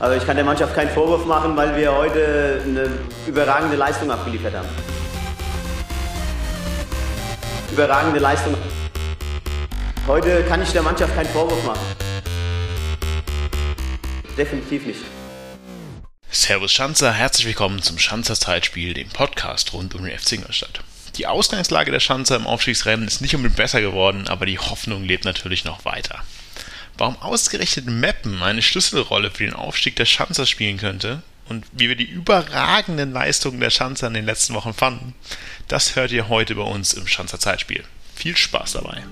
Aber ich kann der Mannschaft keinen Vorwurf machen, weil wir heute eine überragende Leistung abgeliefert haben. Überragende Leistung. Heute kann ich der Mannschaft keinen Vorwurf machen. Definitiv nicht. Servus Schanzer, herzlich willkommen zum Schanzer Zeitspiel, dem Podcast rund um den FC Ingolstadt. Die Ausgangslage der Schanzer im Aufstiegsrennen ist nicht unbedingt besser geworden, aber die Hoffnung lebt natürlich noch weiter. Warum ausgerechnet Meppen eine Schlüsselrolle für den Aufstieg der Schanzer spielen könnte und wie wir die überragenden Leistungen der Schanzer in den letzten Wochen fanden, das hört ihr heute bei uns im Schanzer Zeitspiel. Viel Spaß dabei!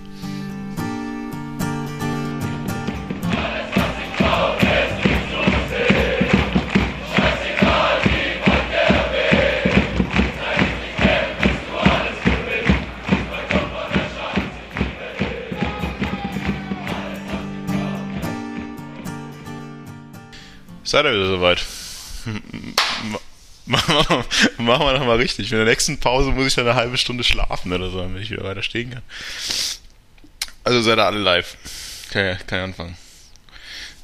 Seid ihr wieder soweit? Machen wir nochmal richtig. In der nächsten Pause muss ich dann eine halbe Stunde schlafen oder so, damit ich wieder weiter stehen kann. Also seid ihr alle live. Okay, kann ich anfangen.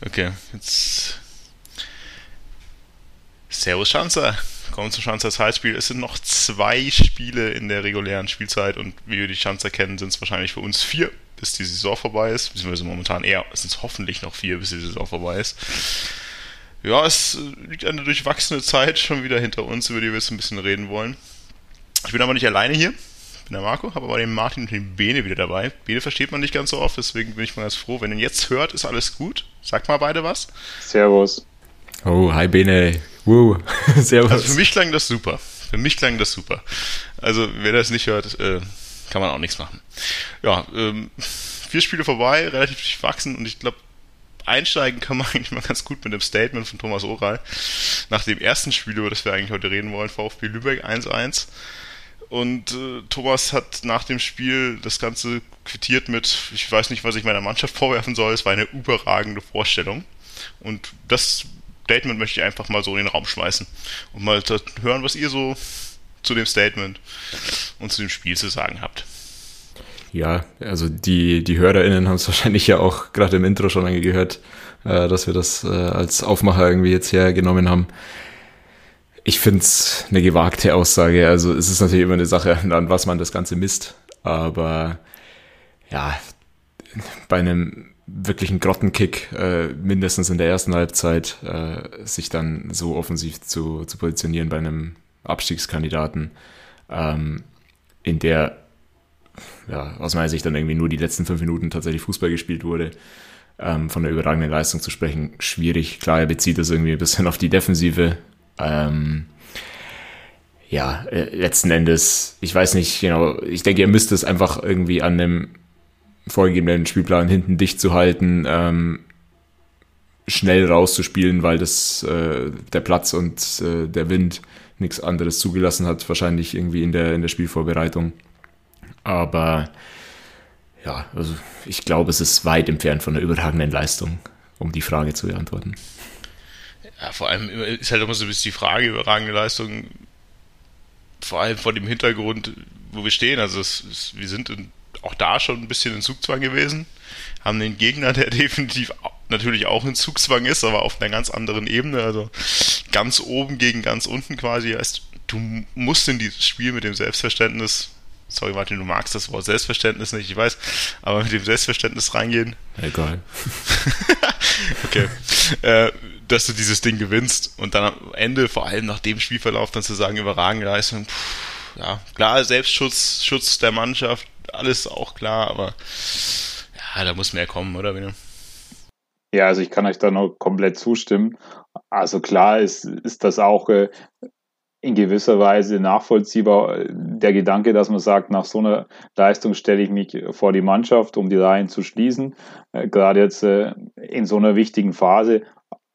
Okay, jetzt. Servus Schanzer. Kommen zum Schanzer Zeitspiel. Es sind noch zwei Spiele in der regulären Spielzeit und wie wir die Schanzer kennen, sind es wahrscheinlich für uns vier, bis die Saison vorbei ist. Beziehungsweise momentan eher, es sind hoffentlich noch vier, bis die Saison vorbei ist ja, es liegt eine durchwachsene Zeit schon wieder hinter uns, über die wir jetzt ein bisschen reden wollen. Ich bin aber nicht alleine hier. Ich bin der Marco, habe aber den Martin und den Bene wieder dabei. Bene versteht man nicht ganz so oft, deswegen bin ich mal ganz froh. Wenn ihr jetzt hört, ist alles gut. Sagt mal beide was. Servus. Oh, hi Bene. Woo. Servus. Also für mich klang das super. Für mich klang das super. Also, wer das nicht hört, äh, kann man auch nichts machen. Ja, ähm, vier Spiele vorbei, relativ durchwachsen und ich glaube, einsteigen können wir eigentlich mal ganz gut mit dem Statement von Thomas Oral nach dem ersten Spiel, über das wir eigentlich heute reden wollen, VfB Lübeck 1-1. Und äh, Thomas hat nach dem Spiel das Ganze quittiert mit, ich weiß nicht, was ich meiner Mannschaft vorwerfen soll, es war eine überragende Vorstellung. Und das Statement möchte ich einfach mal so in den Raum schmeißen und mal hören, was ihr so zu dem Statement und zu dem Spiel zu sagen habt. Ja, also die, die HörerInnen haben es wahrscheinlich ja auch gerade im Intro schon angehört, äh, dass wir das äh, als Aufmacher irgendwie jetzt hergenommen haben. Ich finde es eine gewagte Aussage. Also es ist natürlich immer eine Sache, an was man das Ganze misst. Aber ja, bei einem wirklichen Grottenkick, äh, mindestens in der ersten Halbzeit, äh, sich dann so offensiv zu, zu positionieren bei einem Abstiegskandidaten, ähm, in der ja, aus meiner Sicht dann irgendwie nur die letzten fünf Minuten tatsächlich Fußball gespielt wurde. Ähm, von der überragenden Leistung zu sprechen, schwierig. Klar, er bezieht das irgendwie ein bisschen auf die Defensive. Ähm, ja, äh, letzten Endes, ich weiß nicht genau, ich denke, ihr müsst es einfach irgendwie an dem vorgegebenen Spielplan hinten dicht zu halten, ähm, schnell rauszuspielen, weil das äh, der Platz und äh, der Wind nichts anderes zugelassen hat, wahrscheinlich irgendwie in der, in der Spielvorbereitung. Aber ja, also ich glaube, es ist weit entfernt von einer überragenden Leistung, um die Frage zu beantworten. Ja, vor allem ist halt immer so ein bisschen die Frage, überragende Leistung, vor allem vor dem Hintergrund, wo wir stehen. Also es, es, wir sind in, auch da schon ein bisschen in Zugzwang gewesen, haben den Gegner, der definitiv natürlich auch in Zugzwang ist, aber auf einer ganz anderen Ebene, also ganz oben gegen ganz unten quasi. Heißt, du musst in dieses Spiel mit dem Selbstverständnis sorry Martin, du magst das Wort Selbstverständnis nicht, ich weiß, aber mit dem Selbstverständnis reingehen. Egal. okay. Äh, dass du dieses Ding gewinnst und dann am Ende, vor allem nach dem Spielverlauf, dann zu sagen, überragende Leistung, pff, ja, klar, Selbstschutz, Schutz der Mannschaft, alles auch klar, aber ja, da muss mehr kommen, oder, Bene? Ja, also ich kann euch da noch komplett zustimmen. Also klar ist, ist das auch äh, in gewisser Weise nachvollziehbar der Gedanke, dass man sagt, nach so einer Leistung stelle ich mich vor die Mannschaft, um die Reihen zu schließen. Äh, gerade jetzt äh, in so einer wichtigen Phase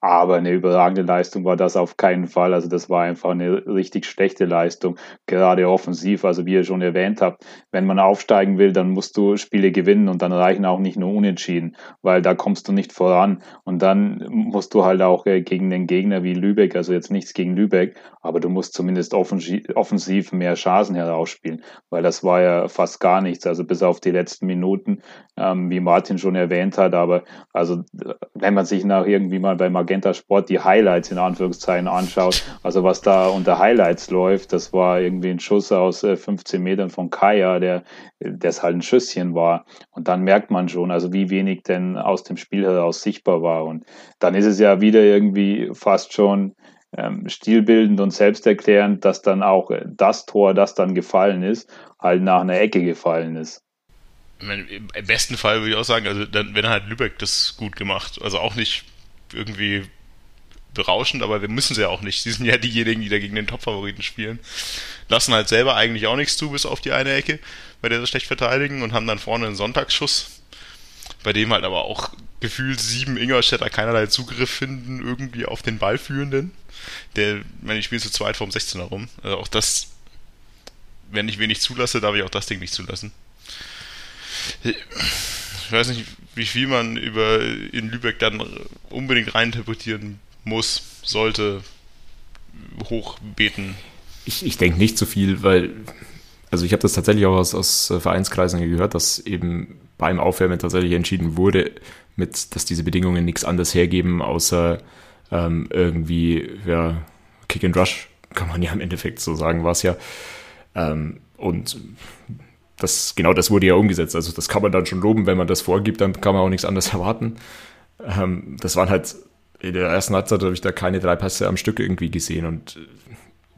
aber eine überragende Leistung war das auf keinen Fall. Also das war einfach eine richtig schlechte Leistung, gerade offensiv. Also wie ihr schon erwähnt habt, wenn man aufsteigen will, dann musst du Spiele gewinnen und dann reichen auch nicht nur Unentschieden, weil da kommst du nicht voran. Und dann musst du halt auch äh, gegen den Gegner wie Lübeck, also jetzt nichts gegen Lübeck, aber du musst zumindest offensiv mehr Chancen herausspielen, weil das war ja fast gar nichts. Also bis auf die letzten Minuten, ähm, wie Martin schon erwähnt hat. Aber also wenn man sich nach irgendwie mal bei Magenta Magenta Sport die Highlights in Anführungszeichen anschaut, also was da unter Highlights läuft, das war irgendwie ein Schuss aus 15 äh, Metern von Kaya, der das halt ein Schüsschen war. Und dann merkt man schon, also wie wenig denn aus dem Spiel heraus sichtbar war. Und dann ist es ja wieder irgendwie fast schon ähm, stilbildend und selbsterklärend, dass dann auch das Tor, das dann gefallen ist, halt nach einer Ecke gefallen ist. Im besten Fall würde ich auch sagen, also dann, wenn halt Lübeck das gut gemacht. Also auch nicht irgendwie berauschend, aber wir müssen sie ja auch nicht. Sie sind ja diejenigen, die da gegen den Top-Favoriten spielen. Lassen halt selber eigentlich auch nichts zu, bis auf die eine Ecke, bei der sie schlecht verteidigen und haben dann vorne einen Sonntagsschuss, bei dem halt aber auch gefühlt sieben Ingolstädter keinerlei Zugriff finden, irgendwie auf den Ballführenden. Der, wenn ich spiele zu zweit vorm 16er rum. Also auch das, wenn ich wenig zulasse, darf ich auch das Ding nicht zulassen. Ich weiß nicht, wie viel man über in Lübeck dann unbedingt reininterpretieren muss, sollte, hochbeten. Ich, ich denke nicht so viel, weil, also ich habe das tatsächlich auch aus, aus Vereinskreisen gehört, dass eben beim Aufwärmen tatsächlich entschieden wurde, mit, dass diese Bedingungen nichts anderes hergeben, außer ähm, irgendwie, ja, Kick and Rush, kann man ja im Endeffekt so sagen, war es ja. Ähm, und das, genau das wurde ja umgesetzt. Also das kann man dann schon loben, wenn man das vorgibt, dann kann man auch nichts anderes erwarten. Ähm, das waren halt, in der ersten Halbzeit habe ich da keine drei Pässe am Stück irgendwie gesehen und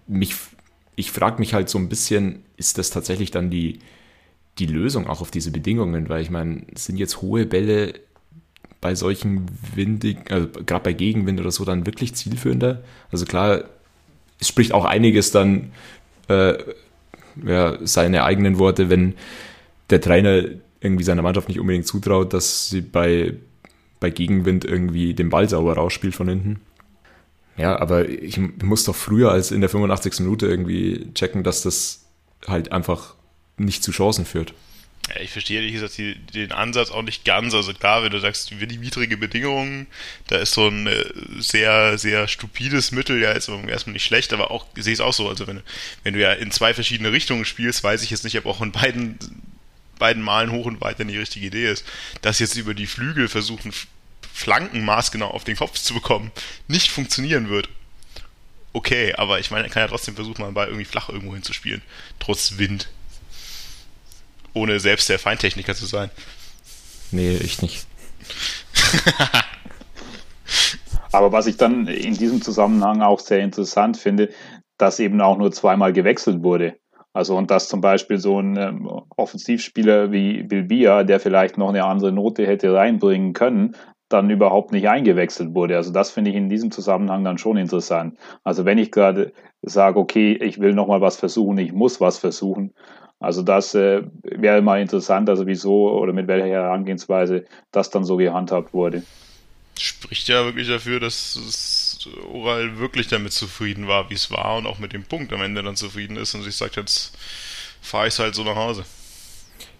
mich, ich frage mich halt so ein bisschen, ist das tatsächlich dann die, die Lösung auch auf diese Bedingungen? Weil ich meine, sind jetzt hohe Bälle bei solchen windigen, also gerade bei Gegenwind oder so, dann wirklich zielführender? Also klar, es spricht auch einiges dann äh, ja, seine eigenen Worte, wenn der Trainer irgendwie seiner Mannschaft nicht unbedingt zutraut, dass sie bei, bei Gegenwind irgendwie den Ball sauber rausspielt von hinten. Ja, aber ich muss doch früher als in der 85. Minute irgendwie checken, dass das halt einfach nicht zu Chancen führt. Ja, ich verstehe ehrlich gesagt die, den Ansatz auch nicht ganz. Also klar, wenn du sagst, wir die widrige Bedingungen, da ist so ein äh, sehr, sehr stupides Mittel ja jetzt erstmal nicht schlecht, aber auch, ich sehe es auch so, also wenn, wenn du ja in zwei verschiedene Richtungen spielst, weiß ich jetzt nicht, ob auch in beiden, beiden Malen hoch und weit dann die richtige Idee ist. Dass jetzt über die Flügel versuchen, Flanken maßgenau auf den Kopf zu bekommen, nicht funktionieren wird. Okay, aber ich meine, er kann ja trotzdem versuchen, mal einen Ball irgendwie flach irgendwo hinzuspielen. Trotz Wind ohne selbst der Feintechniker zu sein. Nee, ich nicht. Aber was ich dann in diesem Zusammenhang auch sehr interessant finde, dass eben auch nur zweimal gewechselt wurde. Also und dass zum Beispiel so ein ähm, Offensivspieler wie Bilbia, der vielleicht noch eine andere Note hätte reinbringen können, dann überhaupt nicht eingewechselt wurde. Also das finde ich in diesem Zusammenhang dann schon interessant. Also wenn ich gerade sage, okay, ich will noch mal was versuchen, ich muss was versuchen, also das äh, wäre mal interessant, also wieso oder mit welcher Herangehensweise das dann so gehandhabt wurde. Spricht ja wirklich dafür, dass Oral wirklich damit zufrieden war, wie es war und auch mit dem Punkt am Ende dann zufrieden ist und sich sagt, jetzt fahre ich halt so nach Hause.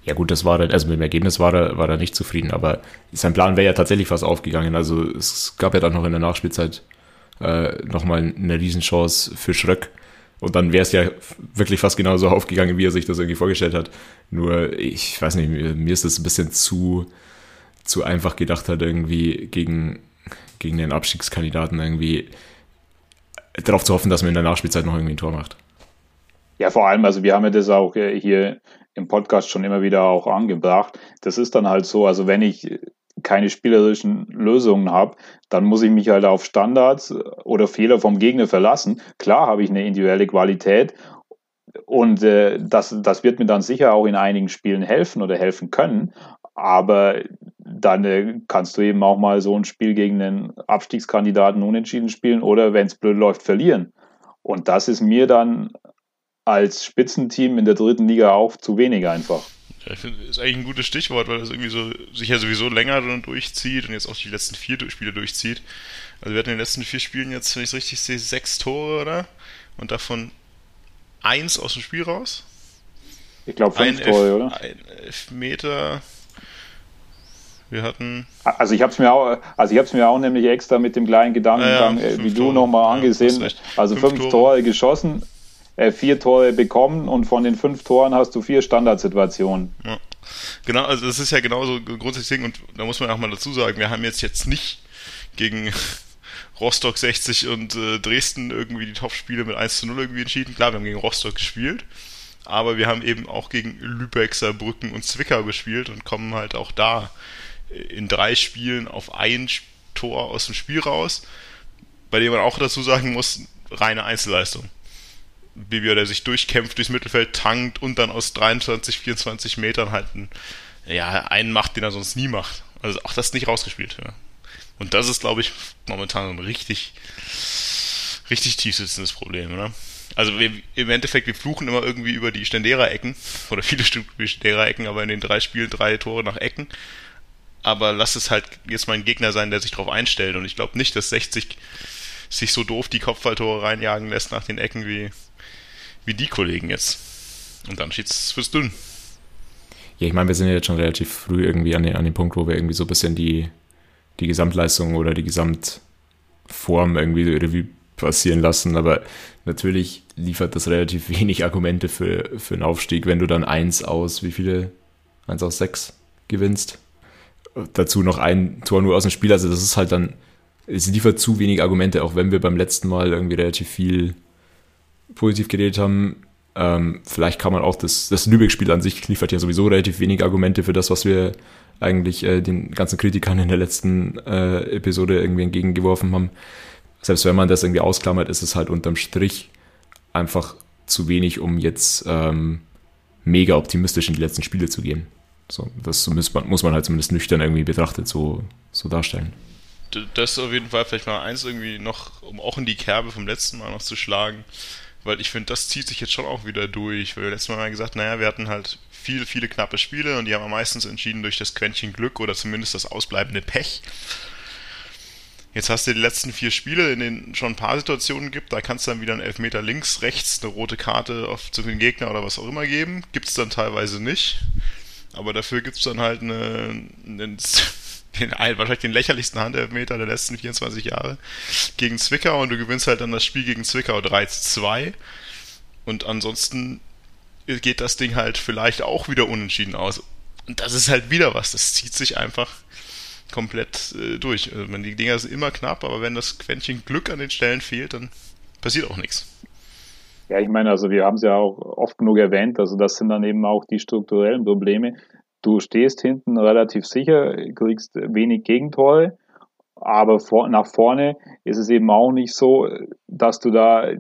Ja gut, das war also mit dem Ergebnis war er, war er nicht zufrieden, aber sein Plan wäre ja tatsächlich fast aufgegangen. Also es gab ja dann noch in der Nachspielzeit äh, nochmal eine Riesenchance für Schröck, und dann wäre es ja wirklich fast genauso aufgegangen, wie er sich das irgendwie vorgestellt hat. Nur, ich weiß nicht, mir ist das ein bisschen zu, zu einfach gedacht hat, irgendwie gegen, gegen den Abstiegskandidaten irgendwie darauf zu hoffen, dass man in der Nachspielzeit noch irgendwie ein Tor macht. Ja, vor allem, also wir haben ja das auch äh, hier im Podcast schon immer wieder auch angebracht. Das ist dann halt so, also wenn ich keine spielerischen Lösungen habe, dann muss ich mich halt auf Standards oder Fehler vom Gegner verlassen. Klar habe ich eine individuelle Qualität und äh, das, das wird mir dann sicher auch in einigen Spielen helfen oder helfen können. Aber dann äh, kannst du eben auch mal so ein Spiel gegen einen Abstiegskandidaten unentschieden spielen oder wenn es blöd läuft, verlieren. Und das ist mir dann als Spitzenteam in der dritten Liga auch zu wenig einfach. Ja, ich finde, ist eigentlich ein gutes Stichwort, weil das irgendwie so sich ja sowieso länger durchzieht und jetzt auch die letzten vier Spiele durchzieht. Also wir hatten in den letzten vier Spielen jetzt, wenn ich es richtig sehe, sechs Tore, oder? Und davon eins aus dem Spiel raus. Ich glaube fünf ein Tore, Elf, oder? Ein Elfmeter. Wir hatten. Also ich habe es mir auch, also ich habe es mir auch nämlich extra mit dem kleinen Gedankengang, ja, ja, wie du nochmal angesehen. Ja, also fünf, fünf Tore. Tore geschossen, äh, vier Tore bekommen und von den fünf Toren hast du vier Standardsituationen. Ja. Genau, also das ist ja genauso grundsätzlich Ding und da muss man auch mal dazu sagen, wir haben jetzt jetzt nicht gegen Rostock 60 und äh, Dresden irgendwie die Topspiele mit 1 zu 0 irgendwie entschieden. Klar, wir haben gegen Rostock gespielt, aber wir haben eben auch gegen Lübeck, Saarbrücken und Zwickau gespielt und kommen halt auch da in drei Spielen auf ein Tor aus dem Spiel raus, bei dem man auch dazu sagen muss, reine Einzelleistung. Bibia, der sich durchkämpft durchs Mittelfeld, tankt und dann aus 23, 24 Metern halt einen, ja, einen macht, den er sonst nie macht. Also auch das nicht rausgespielt. Ja. Und das ist, glaube ich, momentan ein richtig, richtig tief sitzendes Problem, oder? Also wir, im Endeffekt, wir fluchen immer irgendwie über die Stendera-Ecken, oder viele Stendera-Ecken, aber in den drei Spielen drei Tore nach Ecken. Aber lass es halt jetzt mal ein Gegner sein, der sich darauf einstellt. Und ich glaube nicht, dass 60 sich so doof die Kopfballtore reinjagen lässt nach den Ecken wie, wie die Kollegen jetzt. Und dann steht's fürs Dünn. Ja, ich meine, wir sind ja jetzt schon relativ früh irgendwie an den, an den Punkt, wo wir irgendwie so ein bisschen die, die Gesamtleistung oder die Gesamtform irgendwie Revue passieren lassen. Aber natürlich liefert das relativ wenig Argumente für, für einen Aufstieg, wenn du dann eins aus, wie viele? Eins aus sechs gewinnst. Dazu noch ein Tor nur aus dem Spiel. Also das ist halt dann, es liefert zu wenig Argumente, auch wenn wir beim letzten Mal irgendwie relativ viel positiv geredet haben. Ähm, vielleicht kann man auch das, das Lübeck-Spiel an sich liefert ja sowieso relativ wenig Argumente für das, was wir eigentlich äh, den ganzen Kritikern in der letzten äh, Episode irgendwie entgegengeworfen haben. Selbst wenn man das irgendwie ausklammert, ist es halt unterm Strich einfach zu wenig, um jetzt ähm, mega optimistisch in die letzten Spiele zu gehen. So, das muss man, muss man halt zumindest nüchtern irgendwie betrachtet so, so darstellen. Das ist auf jeden Fall vielleicht mal eins irgendwie noch, um auch in die Kerbe vom letzten Mal noch zu schlagen weil ich finde, das zieht sich jetzt schon auch wieder durch, weil wir letztes Mal gesagt, naja, wir hatten halt viele, viele knappe Spiele und die haben meistens entschieden durch das Quäntchen Glück oder zumindest das ausbleibende Pech. Jetzt hast du die letzten vier Spiele, in denen schon ein paar Situationen gibt, da kannst du dann wieder einen Elfmeter links, rechts, eine rote Karte auf zu den Gegner oder was auch immer geben. Gibt es dann teilweise nicht. Aber dafür gibt es dann halt eine, eine den, wahrscheinlich den lächerlichsten Handelfmeter der letzten 24 Jahre gegen Zwickau und du gewinnst halt dann das Spiel gegen Zwickau 3 zu 2. Und ansonsten geht das Ding halt vielleicht auch wieder unentschieden aus. Und das ist halt wieder was. Das zieht sich einfach komplett äh, durch. Also, die Dinger sind immer knapp, aber wenn das Quäntchen Glück an den Stellen fehlt, dann passiert auch nichts. Ja, ich meine, also wir haben es ja auch oft genug erwähnt, also das sind dann eben auch die strukturellen Probleme. Du stehst hinten relativ sicher, kriegst wenig Gegentore, aber vor, nach vorne ist es eben auch nicht so, dass du da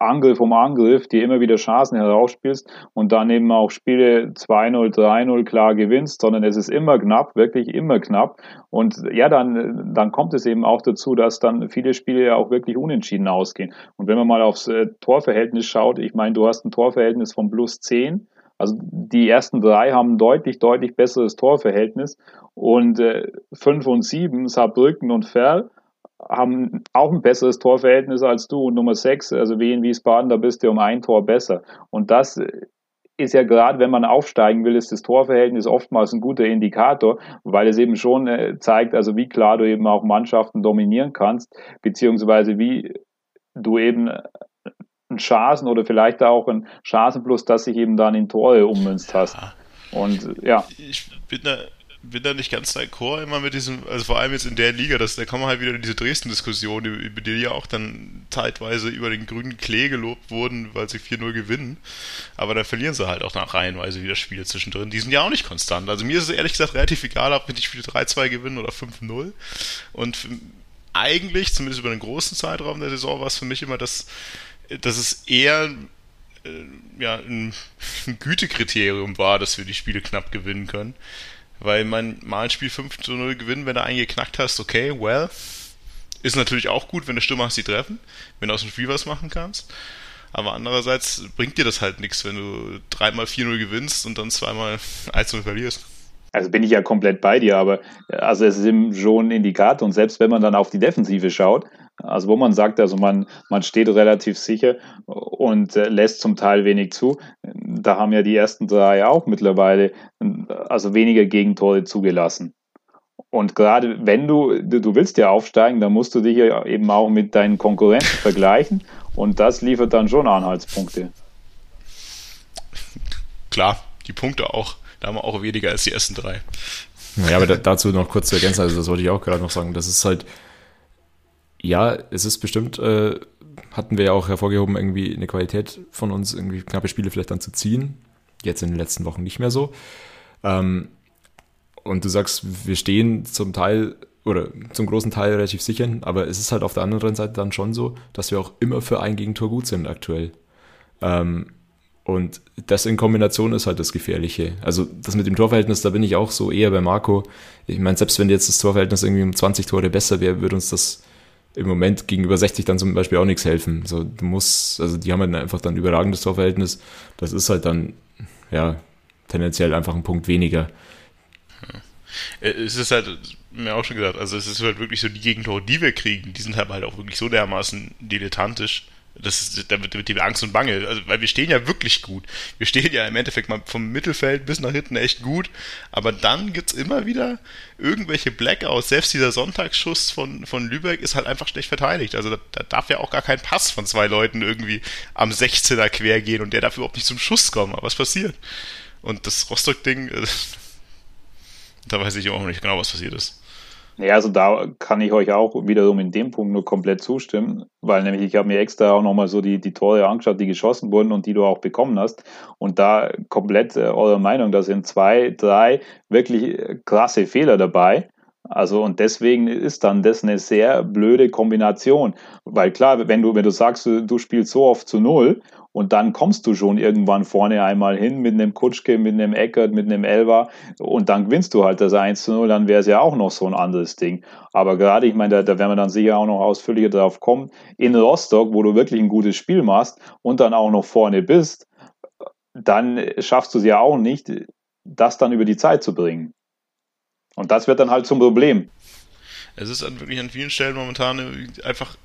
Angriff um Angriff dir immer wieder Chancen herausspielst und dann eben auch Spiele 2-0, 3-0 klar gewinnst, sondern es ist immer knapp, wirklich immer knapp. Und ja, dann, dann kommt es eben auch dazu, dass dann viele Spiele ja auch wirklich unentschieden ausgehen. Und wenn man mal aufs äh, Torverhältnis schaut, ich meine, du hast ein Torverhältnis von plus 10 also die ersten drei haben deutlich, deutlich besseres Torverhältnis und äh, fünf und sieben, Saarbrücken und Ferl, haben auch ein besseres Torverhältnis als du. Und Nummer sechs, also Wien Wiesbaden, da bist du um ein Tor besser. Und das ist ja gerade, wenn man aufsteigen will, ist das Torverhältnis oftmals ein guter Indikator, weil es eben schon äh, zeigt, also wie klar du eben auch Mannschaften dominieren kannst, beziehungsweise wie du eben ein Chancen oder vielleicht auch ein Chancenplus, das sich eben dann in Tore ummünzt hast. Und ja. Ich bin da, bin da nicht ganz d'accord immer mit diesem, also vor allem jetzt in der Liga, dass, da kommen halt wieder diese Dresden-Diskussion, über die ja auch dann zeitweise über den grünen Klee gelobt wurden, weil sie 4-0 gewinnen. Aber dann verlieren sie halt auch nach reihenweise wieder Spiele zwischendrin. Die sind ja auch nicht konstant. Also mir ist es ehrlich gesagt relativ egal, ob wir die Spiele 3-2 gewinnen oder 5-0. Und eigentlich, zumindest über einen großen Zeitraum der Saison, war es für mich immer das, dass es eher äh, ja, ein, Gütekriterium war, dass wir die Spiele knapp gewinnen können. Weil man mal ein Spiel 5 zu 0 gewinnen, wenn du einen geknackt hast, okay, well. Ist natürlich auch gut, wenn du Stürmer hast, die treffen, wenn du aus dem Spiel was machen kannst. Aber andererseits bringt dir das halt nichts, wenn du dreimal 4-0 gewinnst und dann zweimal 1-0 verlierst. Also bin ich ja komplett bei dir, aber also es ist eben schon ein Indikator und selbst wenn man dann auf die Defensive schaut, also wo man sagt, also man, man steht relativ sicher und äh, lässt zum Teil wenig zu. Da haben ja die ersten drei auch mittlerweile also weniger Gegentore zugelassen. Und gerade wenn du, du willst ja aufsteigen, dann musst du dich ja eben auch mit deinen Konkurrenten vergleichen und das liefert dann schon Anhaltspunkte. Klar, die Punkte auch. Da haben wir auch weniger als die ersten drei. Ja, aber dazu noch kurz zu ergänzen, also das wollte ich auch gerade noch sagen, das ist halt, ja, es ist bestimmt, äh, hatten wir ja auch hervorgehoben, irgendwie eine Qualität von uns, irgendwie knappe Spiele vielleicht dann zu ziehen. Jetzt in den letzten Wochen nicht mehr so. Ähm, und du sagst, wir stehen zum Teil oder zum großen Teil relativ sicher, aber es ist halt auf der anderen Seite dann schon so, dass wir auch immer für ein Gegentor gut sind aktuell. Ähm, und das in Kombination ist halt das Gefährliche. Also das mit dem Torverhältnis, da bin ich auch so eher bei Marco. Ich meine, selbst wenn jetzt das Torverhältnis irgendwie um 20 Tore besser wäre, würde uns das im Moment gegenüber 60 dann zum Beispiel auch nichts helfen. So, du musst, also die haben halt einfach dann überragendes Torverhältnis. Das ist halt dann, ja, tendenziell einfach ein Punkt weniger. Es ist halt, mir auch schon gesagt, also es ist halt wirklich so, die Gegentore, die wir kriegen, die sind halt auch wirklich so dermaßen dilettantisch, das ist, da wird, die Angst und Bange, also, weil wir stehen ja wirklich gut. Wir stehen ja im Endeffekt mal vom Mittelfeld bis nach hinten echt gut, aber dann gibt's immer wieder irgendwelche Blackouts. Selbst dieser Sonntagsschuss von, von Lübeck ist halt einfach schlecht verteidigt. Also da, da darf ja auch gar kein Pass von zwei Leuten irgendwie am 16er quer gehen und der darf überhaupt nicht zum Schuss kommen. Aber was passiert? Und das Rostock-Ding, äh, da weiß ich auch noch nicht genau, was passiert ist. Ja, also da kann ich euch auch wiederum in dem Punkt nur komplett zustimmen, weil nämlich ich habe mir extra auch nochmal so die, die Tore angeschaut, die geschossen wurden und die du auch bekommen hast. Und da komplett äh, eure Meinung, da sind zwei, drei wirklich äh, krasse Fehler dabei. Also und deswegen ist dann das eine sehr blöde Kombination, weil klar, wenn du wenn du sagst, du spielst so oft zu null und dann kommst du schon irgendwann vorne einmal hin mit einem Kutschke, mit einem Eckert, mit einem Elber und dann gewinnst du halt das 1 zu 0, dann wäre es ja auch noch so ein anderes Ding. Aber gerade, ich meine, da, da werden wir dann sicher auch noch ausführlicher drauf kommen, in Rostock, wo du wirklich ein gutes Spiel machst und dann auch noch vorne bist, dann schaffst du es ja auch nicht, das dann über die Zeit zu bringen. Und das wird dann halt zum Problem. Es ist an, wirklich an vielen Stellen momentan einfach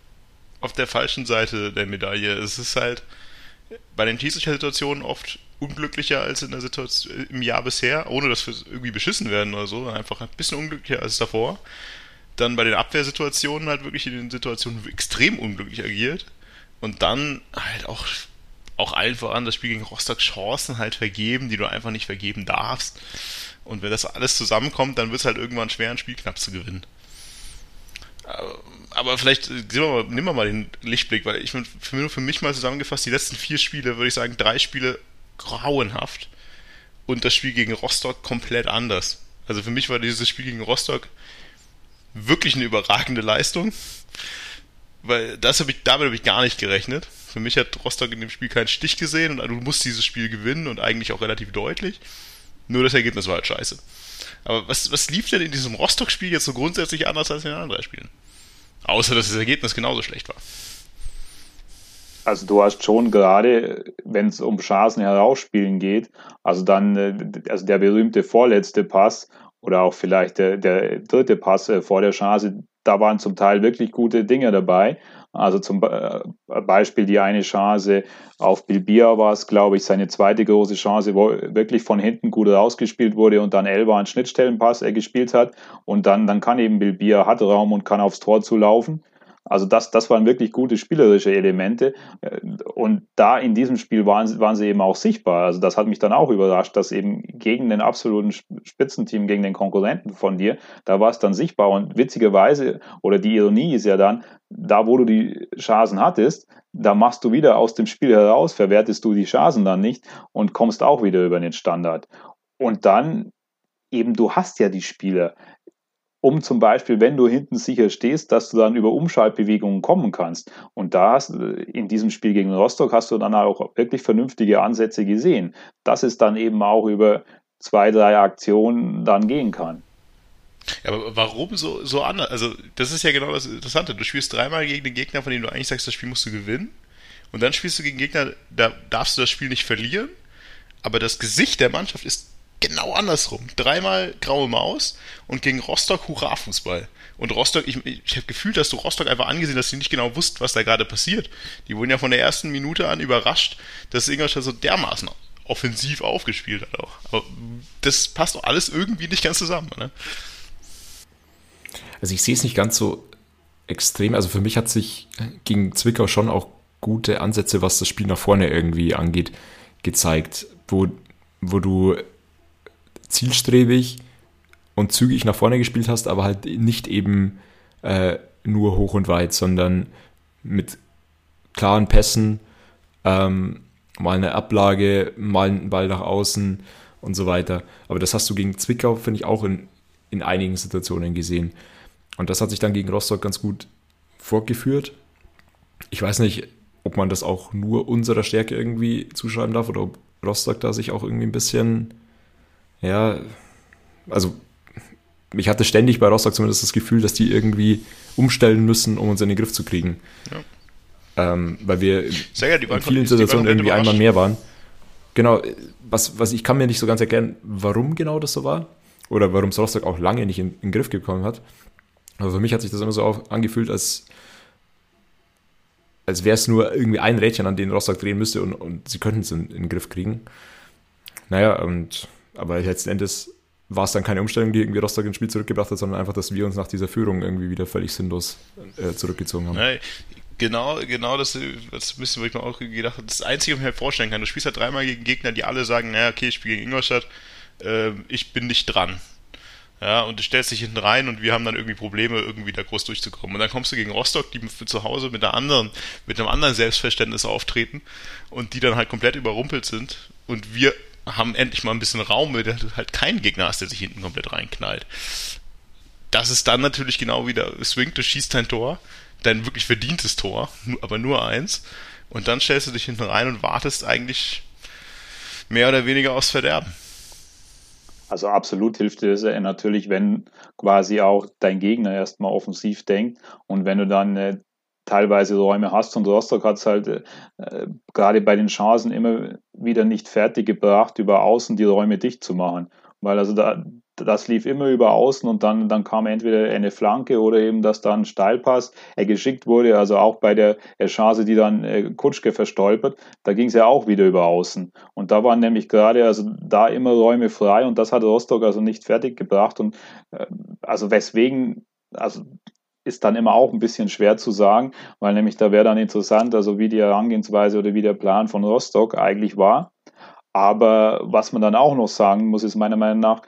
auf der falschen Seite der Medaille. Es ist halt bei den Schiedsrichter-Situationen oft unglücklicher als in der Situation im Jahr bisher, ohne dass wir irgendwie beschissen werden oder so, einfach ein bisschen unglücklicher als davor. Dann bei den Abwehrsituationen halt wirklich in den Situationen extrem unglücklich agiert. Und dann halt auch, auch allen voran das Spiel gegen Rostock Chancen halt vergeben, die du einfach nicht vergeben darfst. Und wenn das alles zusammenkommt, dann wird es halt irgendwann schwer, ein Spiel knapp zu gewinnen. Aber vielleicht wir mal, nehmen wir mal den Lichtblick, weil ich für, für mich mal zusammengefasst, die letzten vier Spiele, würde ich sagen, drei Spiele grauenhaft und das Spiel gegen Rostock komplett anders. Also für mich war dieses Spiel gegen Rostock wirklich eine überragende Leistung, weil das habe ich, damit habe ich gar nicht gerechnet. Für mich hat Rostock in dem Spiel keinen Stich gesehen und du musst dieses Spiel gewinnen und eigentlich auch relativ deutlich. Nur das Ergebnis war halt scheiße. Aber was, was lief denn in diesem Rostock-Spiel jetzt so grundsätzlich anders als in den anderen drei Spielen? Außer, dass das Ergebnis genauso schlecht war. Also du hast schon gerade, wenn es um Chancen herausspielen geht, also dann äh, also der berühmte vorletzte Pass oder auch vielleicht der, der dritte Pass äh, vor der Chance, da waren zum Teil wirklich gute Dinge dabei. Also zum äh, Beispiel die eine Chance auf Bilbia war es, glaube ich, seine zweite große Chance, wo wirklich von hinten gut rausgespielt wurde und dann Elba einen Schnittstellenpass er gespielt hat. Und dann, dann kann eben Bilbia, hat Raum und kann aufs Tor zulaufen. Also das, das waren wirklich gute spielerische Elemente. Und da in diesem Spiel waren, waren sie eben auch sichtbar. Also das hat mich dann auch überrascht, dass eben gegen den absoluten Spitzenteam, gegen den Konkurrenten von dir, da war es dann sichtbar. Und witzigerweise, oder die Ironie ist ja dann, da wo du die Chancen hattest, da machst du wieder aus dem Spiel heraus, verwertest du die Chancen dann nicht und kommst auch wieder über den Standard. Und dann eben, du hast ja die Spieler um zum Beispiel, wenn du hinten sicher stehst, dass du dann über Umschaltbewegungen kommen kannst. Und da hast in diesem Spiel gegen Rostock hast du dann auch wirklich vernünftige Ansätze gesehen, dass es dann eben auch über zwei, drei Aktionen dann gehen kann. Ja, aber warum so, so anders? Also, das ist ja genau das Interessante. Du spielst dreimal gegen den Gegner, von dem du eigentlich sagst, das Spiel musst du gewinnen. Und dann spielst du gegen Gegner, da darfst du das Spiel nicht verlieren. Aber das Gesicht der Mannschaft ist genau andersrum. Dreimal graue Maus und gegen Rostock Hurra-Fußball. Und Rostock, ich, ich habe gefühlt, dass du Rostock einfach angesehen, dass sie nicht genau wussten, was da gerade passiert. Die wurden ja von der ersten Minute an überrascht, dass Ingolstadt so dermaßen offensiv aufgespielt hat auch. Aber das passt doch alles irgendwie nicht ganz zusammen, ne? Also ich sehe es nicht ganz so extrem. Also für mich hat sich gegen Zwickau schon auch gute Ansätze, was das Spiel nach vorne irgendwie angeht, gezeigt, wo, wo du zielstrebig und zügig nach vorne gespielt hast, aber halt nicht eben äh, nur hoch und weit, sondern mit klaren Pässen, ähm, mal eine Ablage, mal einen Ball nach außen und so weiter. Aber das hast du gegen Zwickau, finde ich, auch in, in einigen Situationen gesehen. Und das hat sich dann gegen Rostock ganz gut fortgeführt. Ich weiß nicht, ob man das auch nur unserer Stärke irgendwie zuschreiben darf oder ob Rostock da sich auch irgendwie ein bisschen, ja, also ich hatte ständig bei Rostock zumindest das Gefühl, dass die irgendwie umstellen müssen, um uns in den Griff zu kriegen. Ja. Ähm, weil wir Sehr in vielen Situationen irgendwie einmal mehr waren. Genau, was, was ich kann mir nicht so ganz erklären, warum genau das so war. Oder warum es Rostock auch lange nicht in, in den Griff bekommen hat. Aber für mich hat sich das immer so angefühlt, als als wäre es nur irgendwie ein Rädchen, an dem Rostock drehen müsste und, und sie könnten es in, in, den Griff kriegen. Naja, und aber letzten Endes war es dann keine Umstellung, die irgendwie Rostock ins Spiel zurückgebracht hat, sondern einfach, dass wir uns nach dieser Führung irgendwie wieder völlig sinnlos äh, zurückgezogen haben. Ja, genau, genau das, das ich mir auch gedacht habe, das Einzige, was ich mir vorstellen kann, du spielst halt dreimal gegen Gegner, die alle sagen, naja, okay, ich spiele gegen Ingolstadt, äh, ich bin nicht dran. Ja, und du stellst dich hinten rein und wir haben dann irgendwie Probleme, irgendwie da groß durchzukommen. Und dann kommst du gegen Rostock, die zu Hause mit einer anderen, mit einem anderen Selbstverständnis auftreten und die dann halt komplett überrumpelt sind. Und wir haben endlich mal ein bisschen Raum, weil du halt keinen Gegner hast, der sich hinten komplett reinknallt. Das ist dann natürlich genau wieder swingt, du schießt dein Tor, dein wirklich verdientes Tor, aber nur eins. Und dann stellst du dich hinten rein und wartest eigentlich mehr oder weniger aufs Verderben. Also absolut hilft es natürlich, wenn quasi auch dein Gegner erstmal offensiv denkt und wenn du dann äh, teilweise Räume hast und Rostock hat es halt äh, gerade bei den Chancen immer wieder nicht fertig gebracht, über außen die Räume dicht zu machen. Weil also da, das lief immer über außen und dann, dann kam entweder eine Flanke oder eben, dass dann Steilpass er geschickt wurde. Also auch bei der Chance, die dann äh, Kutschke verstolpert, da ging es ja auch wieder über außen. Und da waren nämlich gerade also da immer Räume frei und das hat Rostock also nicht fertig gebracht. Und äh, also weswegen, also ist dann immer auch ein bisschen schwer zu sagen, weil nämlich da wäre dann interessant, also wie die Herangehensweise oder wie der Plan von Rostock eigentlich war. Aber was man dann auch noch sagen muss, ist meiner Meinung nach,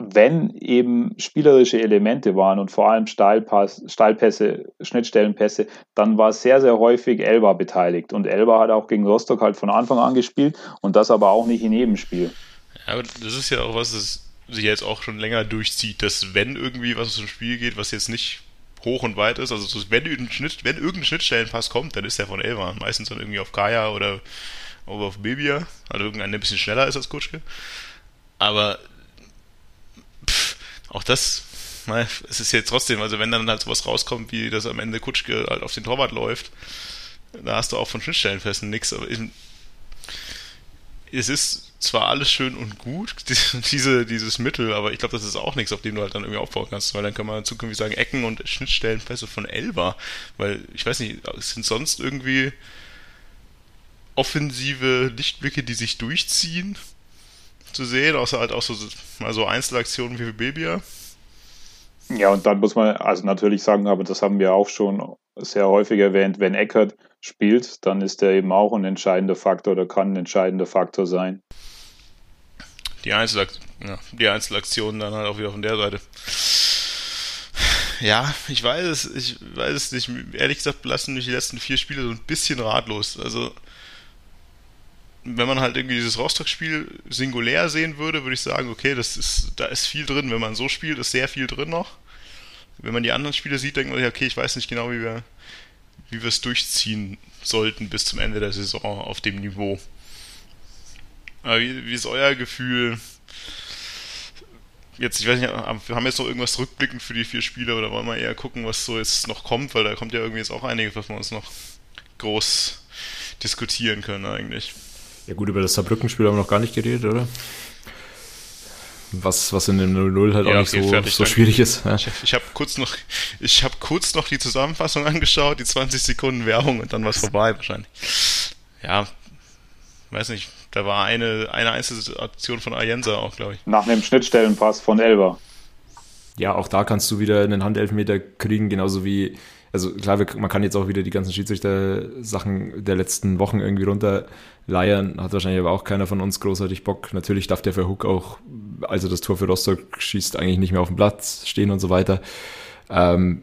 wenn eben spielerische Elemente waren und vor allem Steilpass, Steilpässe, Schnittstellenpässe, dann war sehr, sehr häufig Elba beteiligt. Und Elba hat auch gegen Rostock halt von Anfang an gespielt und das aber auch nicht in jedem Spiel. Ja, aber das ist ja auch was, das sich jetzt auch schon länger durchzieht, dass wenn irgendwie was zum Spiel geht, was jetzt nicht hoch und weit ist, also wenn, irgendein, Schnitt, wenn irgendein Schnittstellenpass kommt, dann ist der von Elba. Meistens dann irgendwie auf Kaya oder auf Bibia, also irgendein ein bisschen schneller ist als Kutschke. Aber auch das, es ist jetzt trotzdem, also wenn dann halt sowas rauskommt, wie das am Ende Kutschke halt auf den Torwart läuft, da hast du auch von Schnittstellenfesten nichts, aber es ist zwar alles schön und gut, diese, dieses Mittel, aber ich glaube, das ist auch nichts, auf dem du halt dann irgendwie aufbauen kannst, weil dann kann man zukünftig sagen, Ecken und Schnittstellenpässe von Elba, weil ich weiß nicht, sind sonst irgendwie offensive Lichtblicke, die sich durchziehen? zu sehen, außer halt auch so, mal so Einzelaktionen wie Bibia. Ja, und dann muss man also natürlich sagen, aber das haben wir auch schon sehr häufig erwähnt, wenn Eckert spielt, dann ist er eben auch ein entscheidender Faktor oder kann ein entscheidender Faktor sein. Die, Einzelak ja, die Einzelaktionen dann halt auch wieder von der Seite. Ja, ich weiß es, ich weiß es nicht. Ehrlich gesagt lassen mich die letzten vier Spiele so ein bisschen ratlos. Also wenn man halt irgendwie dieses Rostock-Spiel singulär sehen würde, würde ich sagen, okay, das ist, da ist viel drin. Wenn man so spielt, ist sehr viel drin noch. Wenn man die anderen Spiele sieht, denkt man sich, okay, ich weiß nicht genau, wie wir, wie wir es durchziehen sollten bis zum Ende der Saison auf dem Niveau. Wie, wie ist euer Gefühl? Jetzt, ich weiß nicht, wir haben jetzt noch irgendwas rückblickend für die vier Spiele oder wollen wir eher gucken, was so jetzt noch kommt, weil da kommt ja irgendwie jetzt auch einiges, was wir uns noch groß diskutieren können eigentlich. Ja gut, über das Saarbrücken-Spiel haben wir noch gar nicht geredet, oder? Was, was in dem 0-0 halt ja, auch nicht okay, so, fertig, so schwierig ist. Ja. Ich, ich habe kurz, noch, hab kurz noch die Zusammenfassung angeschaut, die 20 Sekunden Werbung und dann war es vorbei wahrscheinlich. Ja, weiß nicht, da war eine, eine einzelne Aktion von Ayensa auch, glaube ich. Nach einem Schnittstellenpass von Elba. Ja, auch da kannst du wieder einen Handelfmeter kriegen, genauso wie also klar, man kann jetzt auch wieder die ganzen Schiedsrichter-Sachen der letzten Wochen irgendwie runterleiern, hat wahrscheinlich aber auch keiner von uns großartig Bock. Natürlich darf der Verhook auch, also das Tor für Rostock schießt, eigentlich nicht mehr auf dem Platz stehen und so weiter. Ähm,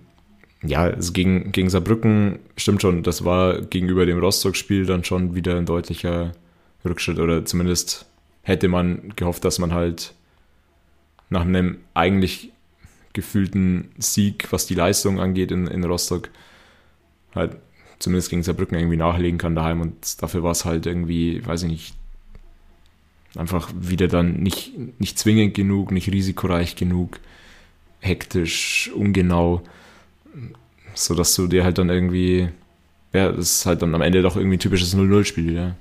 ja, also gegen, gegen Saarbrücken stimmt schon, das war gegenüber dem Rostock-Spiel dann schon wieder ein deutlicher Rückschritt oder zumindest hätte man gehofft, dass man halt nach einem eigentlich gefühlten Sieg, was die Leistung angeht in, in Rostock, halt zumindest gegen Saarbrücken irgendwie nachlegen kann daheim und dafür war es halt irgendwie, weiß ich nicht, einfach wieder dann nicht, nicht zwingend genug, nicht risikoreich genug, hektisch, ungenau, so dass du dir halt dann irgendwie, ja, das ist halt dann am Ende doch irgendwie ein typisches 0-0-Spiel, ja.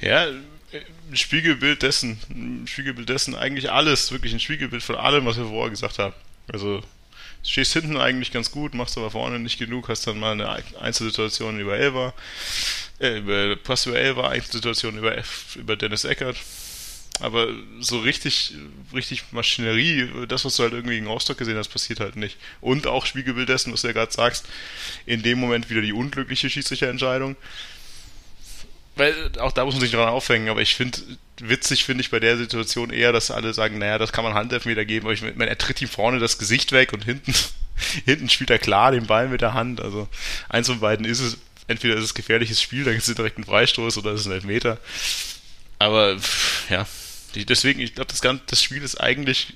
Ja, ein Spiegelbild dessen, ein Spiegelbild dessen, eigentlich alles, wirklich ein Spiegelbild von allem, was wir vorher gesagt haben. Also, stehst hinten eigentlich ganz gut, machst aber vorne nicht genug, hast dann mal eine Einzelsituation über Elva, äh, über Pass über Elva, Einzelsituation über, über Dennis Eckert. Aber so richtig, richtig Maschinerie, das, was du halt irgendwie in Rostock gesehen hast, passiert halt nicht. Und auch Spiegelbild dessen, was du ja gerade sagst, in dem Moment wieder die unglückliche Schiedsrichterentscheidung. Weil auch da muss man sich dran aufhängen, aber ich finde, witzig finde ich bei der Situation eher, dass alle sagen, naja, das kann man Handelfmeter geben, aber ich meine, er tritt ihm vorne das Gesicht weg und hinten, hinten spielt er klar den Ball mit der Hand. Also eins von beiden ist es, entweder ist es gefährliches Spiel, dann gibt es direkt einen Freistoß oder es ist ein Elfmeter. Aber ja, deswegen, ich glaube, das, das Spiel ist eigentlich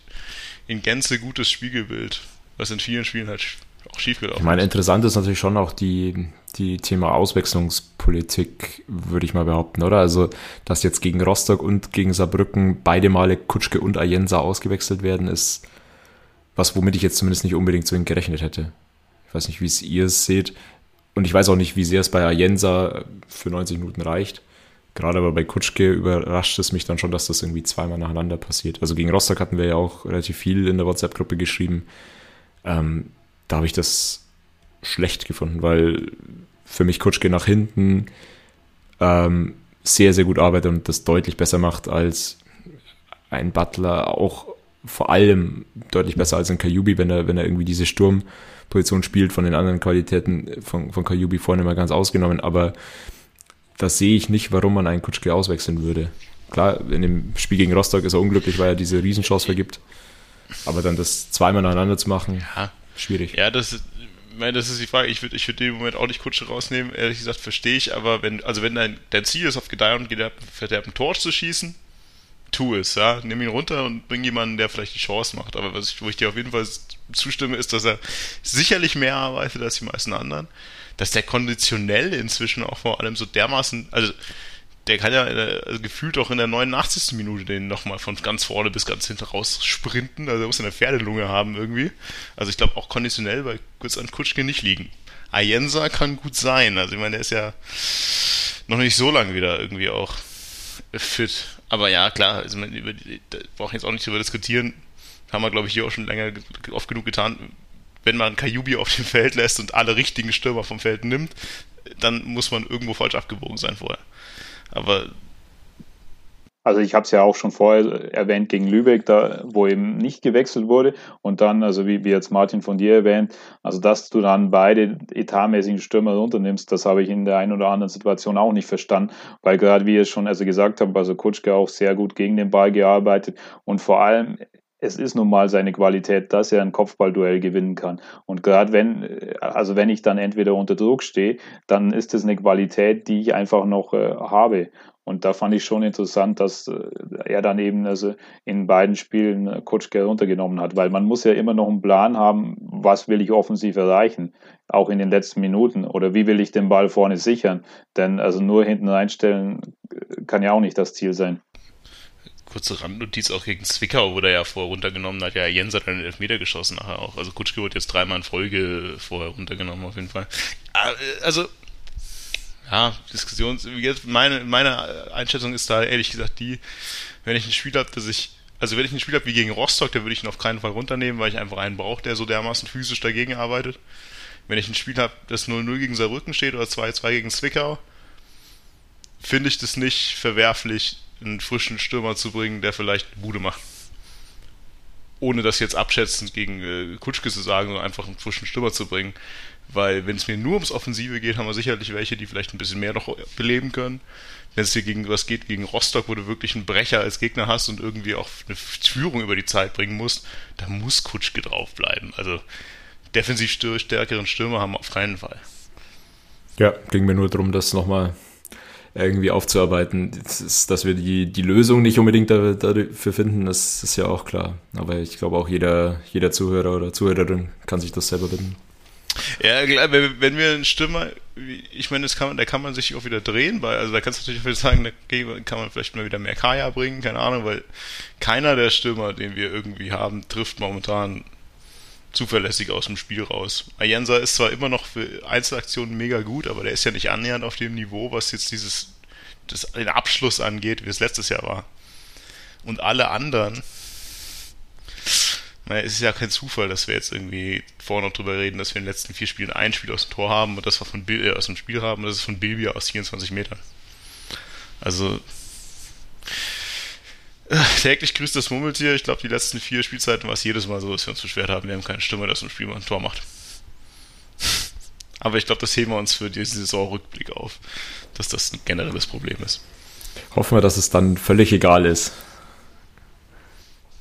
in Gänze gutes Spiegelbild, was in vielen Spielen halt auch schief gelaufen Ich meine, interessant ist natürlich schon auch die, die Thema Auswechslungspolitik, würde ich mal behaupten, oder? Also, dass jetzt gegen Rostock und gegen Saarbrücken beide Male Kutschke und Ayensa ausgewechselt werden, ist was, womit ich jetzt zumindest nicht unbedingt so gerechnet hätte. Ich weiß nicht, wie es ihr seht. Und ich weiß auch nicht, wie sehr es bei Ayensa für 90 Minuten reicht. Gerade aber bei Kutschke überrascht es mich dann schon, dass das irgendwie zweimal nacheinander passiert. Also gegen Rostock hatten wir ja auch relativ viel in der WhatsApp-Gruppe geschrieben. Ähm, da habe ich das schlecht gefunden, weil für mich Kutschke nach hinten ähm, sehr, sehr gut arbeitet und das deutlich besser macht als ein Butler, auch vor allem deutlich besser als ein Kajubi, wenn er, wenn er irgendwie diese Sturmposition spielt, von den anderen Qualitäten von, von Kajubi vorne mal ganz ausgenommen, aber da sehe ich nicht, warum man einen Kutschke auswechseln würde. Klar, in dem Spiel gegen Rostock ist er unglücklich, weil er diese Riesenchance vergibt. Aber dann das zweimal nacheinander zu machen, ja. schwierig. Ja, das, meine, das ist die Frage. Ich würde ich würd den Moment auch nicht Kutsche rausnehmen. Ehrlich gesagt, verstehe ich. Aber wenn, also wenn dein, dein Ziel ist, auf Gedeih und Verderben Tor zu schießen, tu es, ja. Nimm ihn runter und bring jemanden, der vielleicht die Chance macht. Aber was ich, wo ich dir auf jeden Fall zustimme, ist, dass er sicherlich mehr arbeitet als die meisten anderen. Dass der konditionell inzwischen auch vor allem so dermaßen, also der kann ja also gefühlt auch in der 89. Minute den nochmal von ganz vorne bis ganz hinten raus sprinten. Also er muss eine Pferdelunge haben irgendwie. Also ich glaube auch konditionell bei kurz an Kutschke nicht liegen. Ayensa kann gut sein. Also ich meine, der ist ja noch nicht so lange wieder irgendwie auch fit. Aber ja, klar, also man, über da brauchen jetzt auch nicht drüber diskutieren. Haben wir, glaube ich, hier auch schon länger oft genug getan. Wenn man Kajubi auf dem Feld lässt und alle richtigen Stürmer vom Feld nimmt, dann muss man irgendwo falsch abgebogen sein vorher. Aber also ich habe es ja auch schon vorher erwähnt gegen Lübeck, da wo eben nicht gewechselt wurde. Und dann, also wie, wie jetzt Martin von dir erwähnt, also dass du dann beide etatmäßigen Stürmer runternimmst, das habe ich in der einen oder anderen Situation auch nicht verstanden, weil gerade wie ihr schon also gesagt habt, also Kutschke auch sehr gut gegen den Ball gearbeitet. Und vor allem es ist nun mal seine Qualität, dass er ein Kopfballduell gewinnen kann. Und gerade wenn, also wenn ich dann entweder unter Druck stehe, dann ist das eine Qualität, die ich einfach noch äh, habe. Und da fand ich schon interessant, dass äh, er dann eben also in beiden Spielen äh, Kutschke runtergenommen hat, weil man muss ja immer noch einen Plan haben, was will ich offensiv erreichen, auch in den letzten Minuten oder wie will ich den Ball vorne sichern. Denn also nur hinten reinstellen äh, kann ja auch nicht das Ziel sein kurze Randnotiz auch gegen Zwickau, wo der ja vorher runtergenommen hat. Ja, Jens hat einen Elfmeter geschossen nachher auch. Also Kutschke wird jetzt dreimal in Folge vorher runtergenommen auf jeden Fall. Ah, also, ja, Diskussion, meine, meine Einschätzung ist da ehrlich gesagt die, wenn ich ein Spiel habe, dass ich, also wenn ich ein Spiel habe wie gegen Rostock, dann würde ich ihn auf keinen Fall runternehmen, weil ich einfach einen brauche, der so dermaßen physisch dagegen arbeitet. Wenn ich ein Spiel habe, das 0-0 gegen Saarbrücken steht oder 2-2 gegen Zwickau, finde ich das nicht verwerflich, einen frischen Stürmer zu bringen, der vielleicht eine Bude macht. Ohne das jetzt abschätzend gegen äh, Kutschke zu sagen, sondern einfach einen frischen Stürmer zu bringen. Weil wenn es mir nur ums Offensive geht, haben wir sicherlich welche, die vielleicht ein bisschen mehr noch beleben können. Wenn es dir gegen was geht, gegen Rostock, wo du wirklich einen Brecher als Gegner hast und irgendwie auch eine Führung über die Zeit bringen musst, da muss Kutschke draufbleiben. Also defensiv stärkeren Stürmer haben, auf keinen Fall. Ja, ging mir nur darum, das nochmal irgendwie aufzuarbeiten. Das dass wir die, die Lösung nicht unbedingt dafür finden, das ist ja auch klar. Aber ich glaube auch jeder, jeder Zuhörer oder Zuhörerin kann sich das selber binden. Ja, wenn wir einen Stürmer, ich meine, das kann da kann man sich auch wieder drehen, weil, also da kannst du natürlich sagen, da kann man vielleicht mal wieder mehr Kaya bringen, keine Ahnung, weil keiner der Stürmer, den wir irgendwie haben, trifft momentan zuverlässig aus dem Spiel raus. Ayensa ist zwar immer noch für Einzelaktionen mega gut, aber der ist ja nicht annähernd auf dem Niveau, was jetzt dieses, das, den Abschluss angeht, wie es letztes Jahr war. Und alle anderen, naja, es ist ja kein Zufall, dass wir jetzt irgendwie vorher noch drüber reden, dass wir in den letzten vier Spielen ein Spiel aus dem Tor haben und das wir von Bil äh, aus dem Spiel haben und das ist von Bilbia aus 24 Metern. Also täglich grüßt das Murmeltier. Ich glaube, die letzten vier Spielzeiten war es jedes Mal so, dass wir uns beschwert haben, wir haben keine Stimme, dass ein Spiel mal ein Tor macht. Aber ich glaube, das heben wir uns für diesen Saisonrückblick auf, dass das ein generelles Problem ist. Hoffen wir, dass es dann völlig egal ist.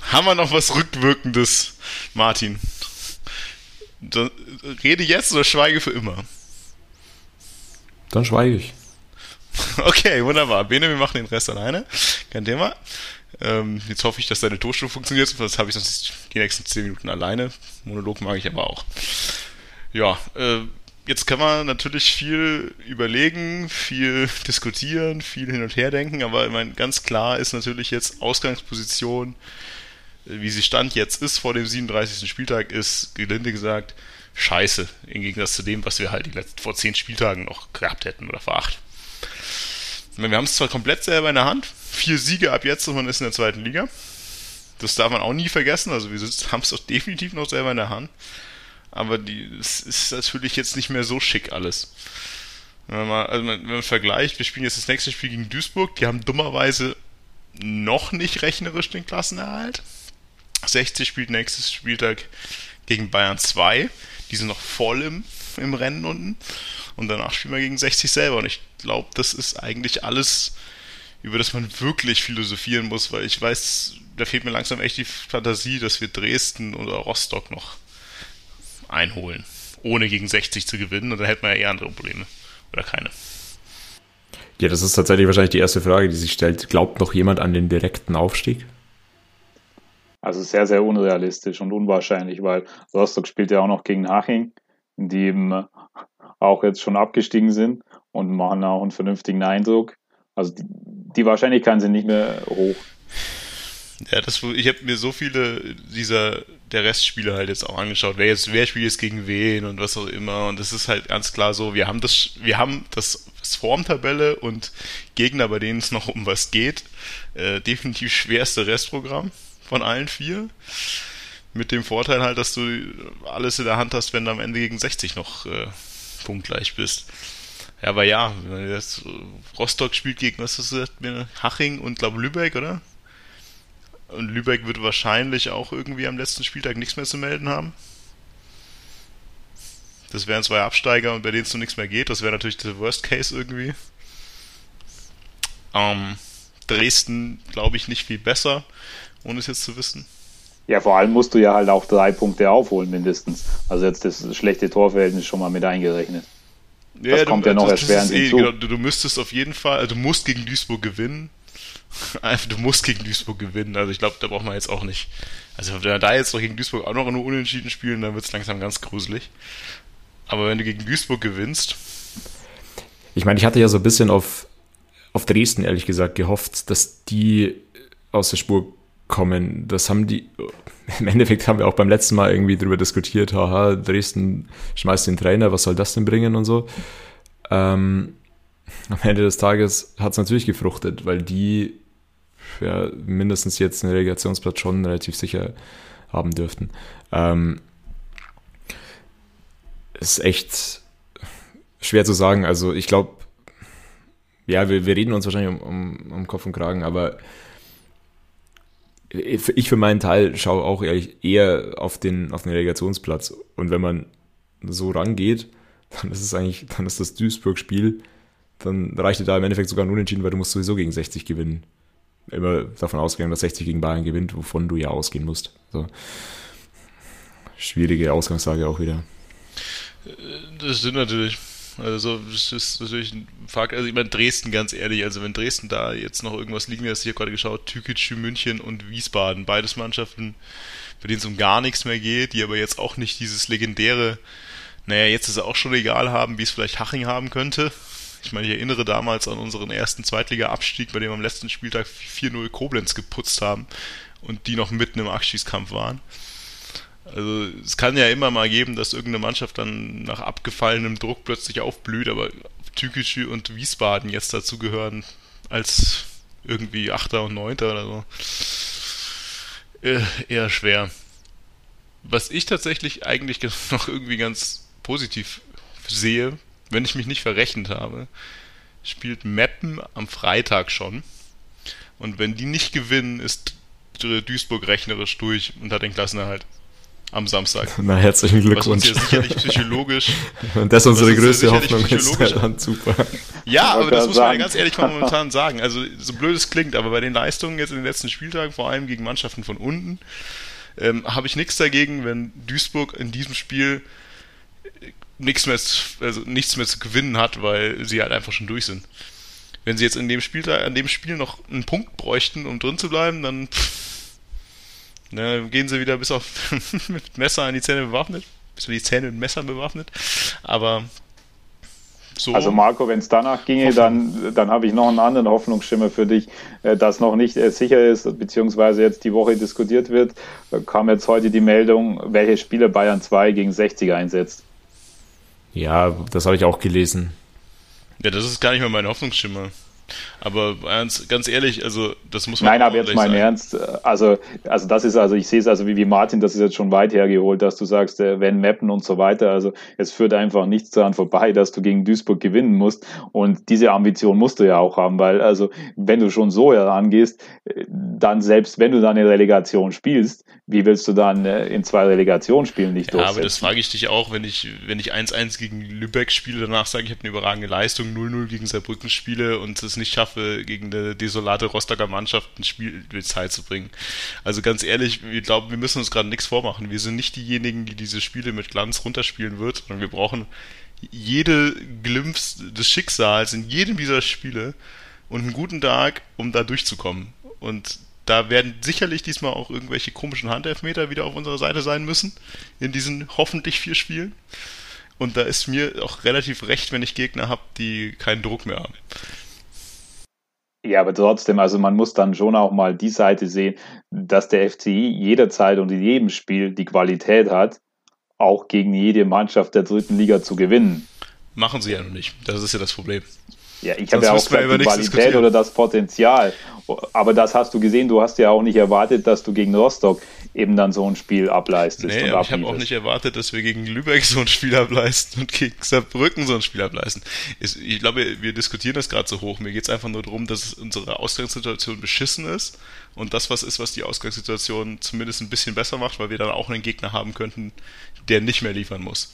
Haben wir noch was Rückwirkendes, Martin? Rede jetzt oder schweige für immer? Dann schweige ich. Okay, wunderbar. Bene, wir machen den Rest alleine. Kein Thema. Ähm, jetzt hoffe ich, dass deine Tonspur funktioniert, sonst habe ich sonst die nächsten 10 Minuten alleine. Monolog mag ich aber auch. Ja, äh, jetzt kann man natürlich viel überlegen, viel diskutieren, viel hin und her denken, aber ich meine, ganz klar ist natürlich jetzt Ausgangsposition wie sie Stand jetzt ist vor dem 37. Spieltag, ist gelinde gesagt scheiße. Im Gegensatz zu dem, was wir halt die letzten, vor zehn Spieltagen noch gehabt hätten oder vor acht. Wir haben es zwar komplett selber in der Hand, vier Siege ab jetzt und man ist in der zweiten Liga. Das darf man auch nie vergessen, also wir haben es doch definitiv noch selber in der Hand. Aber es ist natürlich jetzt nicht mehr so schick alles. Wenn man, also wenn man vergleicht, wir spielen jetzt das nächste Spiel gegen Duisburg, die haben dummerweise noch nicht rechnerisch den Klassenerhalt. 60 spielt nächstes Spieltag gegen Bayern 2. Die sind noch voll im, im Rennen unten. Und danach spielen wir gegen 60 selber. Und ich glaube, das ist eigentlich alles, über das man wirklich philosophieren muss, weil ich weiß, da fehlt mir langsam echt die Fantasie, dass wir Dresden oder Rostock noch einholen, ohne gegen 60 zu gewinnen. Und dann hätten wir ja eher andere Probleme. Oder keine. Ja, das ist tatsächlich wahrscheinlich die erste Frage, die sich stellt. Glaubt noch jemand an den direkten Aufstieg? Also sehr, sehr unrealistisch und unwahrscheinlich, weil Rostock spielt ja auch noch gegen Haching, die eben auch jetzt schon abgestiegen sind und machen auch einen vernünftigen Eindruck. Also die, die Wahrscheinlichkeiten sind nicht mehr hoch. Ja, das, ich habe mir so viele dieser der Restspiele halt jetzt auch angeschaut, wer jetzt wer spielt jetzt gegen wen und was auch immer und das ist halt ganz klar so, wir haben das wir haben das, das Formtabelle und Gegner, bei denen es noch um was geht, äh, definitiv schwerste Restprogramm von allen vier. Mit dem Vorteil halt, dass du alles in der Hand hast, wenn du am Ende gegen 60 noch äh, punktgleich bist. Ja, aber ja, jetzt Rostock spielt gegen, was hast du gesagt, Haching und glaube Lübeck, oder? Und Lübeck wird wahrscheinlich auch irgendwie am letzten Spieltag nichts mehr zu melden haben. Das wären zwei Absteiger und bei denen es noch nichts mehr geht. Das wäre natürlich der Worst Case irgendwie. Ähm, Dresden, glaube ich, nicht viel besser ohne es jetzt zu wissen. Ja, vor allem musst du ja halt auch drei Punkte aufholen, mindestens. Also jetzt das schlechte Torverhältnis schon mal mit eingerechnet. Ja, das kommt du, ja noch erschwerend eh, hinzu. Genau, du, du müsstest auf jeden Fall, also du musst gegen Duisburg gewinnen. du musst gegen Duisburg gewinnen. Also ich glaube, da braucht man jetzt auch nicht. Also wenn wir da jetzt noch gegen Duisburg auch noch nur unentschieden spielen, dann wird es langsam ganz gruselig. Aber wenn du gegen Duisburg gewinnst. Ich meine, ich hatte ja so ein bisschen auf, auf Dresden, ehrlich gesagt, gehofft, dass die aus der Spur kommen. Das haben die, im Endeffekt haben wir auch beim letzten Mal irgendwie drüber diskutiert, haha, Dresden schmeißt den Trainer, was soll das denn bringen und so. Ähm, am Ende des Tages hat es natürlich gefruchtet, weil die ja, mindestens jetzt einen Relegationsplatz schon relativ sicher haben dürften. Ähm, ist echt schwer zu sagen. Also ich glaube, ja, wir, wir reden uns wahrscheinlich um, um, um Kopf und Kragen, aber ich für meinen Teil schaue auch eher auf den, auf den Relegationsplatz. Und wenn man so rangeht, dann ist es eigentlich, dann ist das Duisburg-Spiel, dann reicht dir da im Endeffekt sogar ein Unentschieden, weil du musst sowieso gegen 60 gewinnen. Immer davon ausgegangen, dass 60 gegen Bayern gewinnt, wovon du ja ausgehen musst. So. schwierige Ausgangslage auch wieder. Das stimmt natürlich. Also das ist natürlich ein Fakt. Also ich meine Dresden, ganz ehrlich, also wenn Dresden da jetzt noch irgendwas liegen lässt, ich habe gerade geschaut, Tükitschü, München und Wiesbaden, beides Mannschaften, bei denen es um gar nichts mehr geht, die aber jetzt auch nicht dieses legendäre, naja, jetzt ist es auch schon egal haben, wie es vielleicht Haching haben könnte. Ich meine, ich erinnere damals an unseren ersten Zweitliga-Abstieg, bei dem wir am letzten Spieltag 4-0 Koblenz geputzt haben und die noch mitten im Abschießkampf waren. Also es kann ja immer mal geben, dass irgendeine Mannschaft dann nach abgefallenem Druck plötzlich aufblüht, aber Tükischi und Wiesbaden jetzt dazu gehören als irgendwie Achter und Neunter oder so. Äh, eher schwer. Was ich tatsächlich eigentlich noch irgendwie ganz positiv sehe, wenn ich mich nicht verrechnet habe, spielt Meppen am Freitag schon. Und wenn die nicht gewinnen, ist Duisburg rechnerisch durch und hat den Klassenerhalt am Samstag. Na, herzlichen Glückwunsch. Was uns ja sicherlich psychologisch. Und das ist unsere größte Hoffnung ist dann super. Ja, aber das muss man ja ganz ehrlich momentan sagen. Also, so blöd es klingt, aber bei den Leistungen jetzt in den letzten Spieltagen, vor allem gegen Mannschaften von unten, ähm, habe ich nichts dagegen, wenn Duisburg in diesem Spiel nichts mehr, also nichts mehr zu gewinnen hat, weil sie halt einfach schon durch sind. Wenn sie jetzt in dem Spiel, an dem Spiel noch einen Punkt bräuchten, um drin zu bleiben, dann pff, ne, gehen sie wieder bis auf mit Messer an die Zähne bewaffnet, bis die Zähne mit Messern bewaffnet. Aber so also Marco, wenn es danach ginge, dann, dann habe ich noch einen anderen Hoffnungsschimmer für dich, äh, das noch nicht äh, sicher ist, beziehungsweise jetzt die Woche diskutiert wird. Da kam jetzt heute die Meldung, welche Spieler Bayern 2 gegen 60 einsetzt. Ja, das habe ich auch gelesen. Ja, das ist gar nicht mehr mein Hoffnungsschimmer. Aber ganz ehrlich, also das muss man. Nein, aber jetzt mal im Ernst. Also, also das ist also, ich sehe es also wie, wie Martin, das ist jetzt schon weit hergeholt, dass du sagst, äh, wenn Mappen und so weiter. Also es führt einfach nichts daran vorbei, dass du gegen Duisburg gewinnen musst. Und diese Ambition musst du ja auch haben, weil also wenn du schon so herangehst, äh, dann selbst wenn du dann eine Relegation spielst, wie willst du dann äh, in zwei Relegationsspielen nicht ja, aber das frage ich dich auch, wenn ich wenn ich 1-1 gegen Lübeck spiele, danach sage ich, ich habe eine überragende Leistung, 0-0 gegen Saarbrücken spiele und es nicht schaffe, gegen eine desolate Rostocker Mannschaft ein Spiel in Zeit zu bringen. Also ganz ehrlich, wir glauben, wir müssen uns gerade nichts vormachen. Wir sind nicht diejenigen, die diese Spiele mit Glanz runterspielen wird, sondern wir brauchen jede Glimpf des Schicksals in jedem dieser Spiele und einen guten Tag, um da durchzukommen. Und da werden sicherlich diesmal auch irgendwelche komischen Handelfmeter wieder auf unserer Seite sein müssen, in diesen hoffentlich vier Spielen. Und da ist mir auch relativ recht, wenn ich Gegner habe, die keinen Druck mehr haben. Ja, aber trotzdem, also man muss dann schon auch mal die Seite sehen, dass der FCI jederzeit und in jedem Spiel die Qualität hat, auch gegen jede Mannschaft der dritten Liga zu gewinnen. Machen sie ja noch nicht. Das ist ja das Problem. Ja, ich habe ja auch gesagt, die Qualität oder das Potenzial. Aber das hast du gesehen, du hast ja auch nicht erwartet, dass du gegen Rostock eben dann so ein Spiel ableistest. Nee, ich habe auch nicht erwartet, dass wir gegen Lübeck so ein Spiel ableisten und gegen Saarbrücken so ein Spiel ableisten. Ich glaube, wir diskutieren das gerade so hoch. Mir geht es einfach nur darum, dass unsere Ausgangssituation beschissen ist und das was ist, was die Ausgangssituation zumindest ein bisschen besser macht, weil wir dann auch einen Gegner haben könnten, der nicht mehr liefern muss.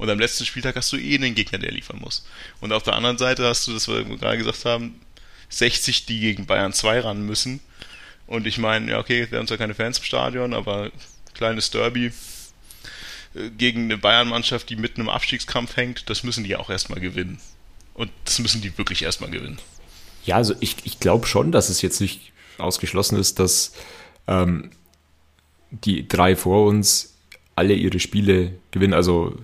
Und am letzten Spieltag hast du eh einen Gegner, der liefern muss. Und auf der anderen Seite hast du, das wir gerade gesagt haben, 60, die gegen Bayern 2 ran müssen. Und ich meine, ja, okay, wir haben zwar keine Fans im Stadion, aber kleines Derby äh, gegen eine Bayern-Mannschaft, die mitten im Abstiegskampf hängt, das müssen die auch erstmal gewinnen. Und das müssen die wirklich erstmal gewinnen. Ja, also ich, ich glaube schon, dass es jetzt nicht ausgeschlossen ist, dass ähm, die drei vor uns alle ihre Spiele gewinnen. Also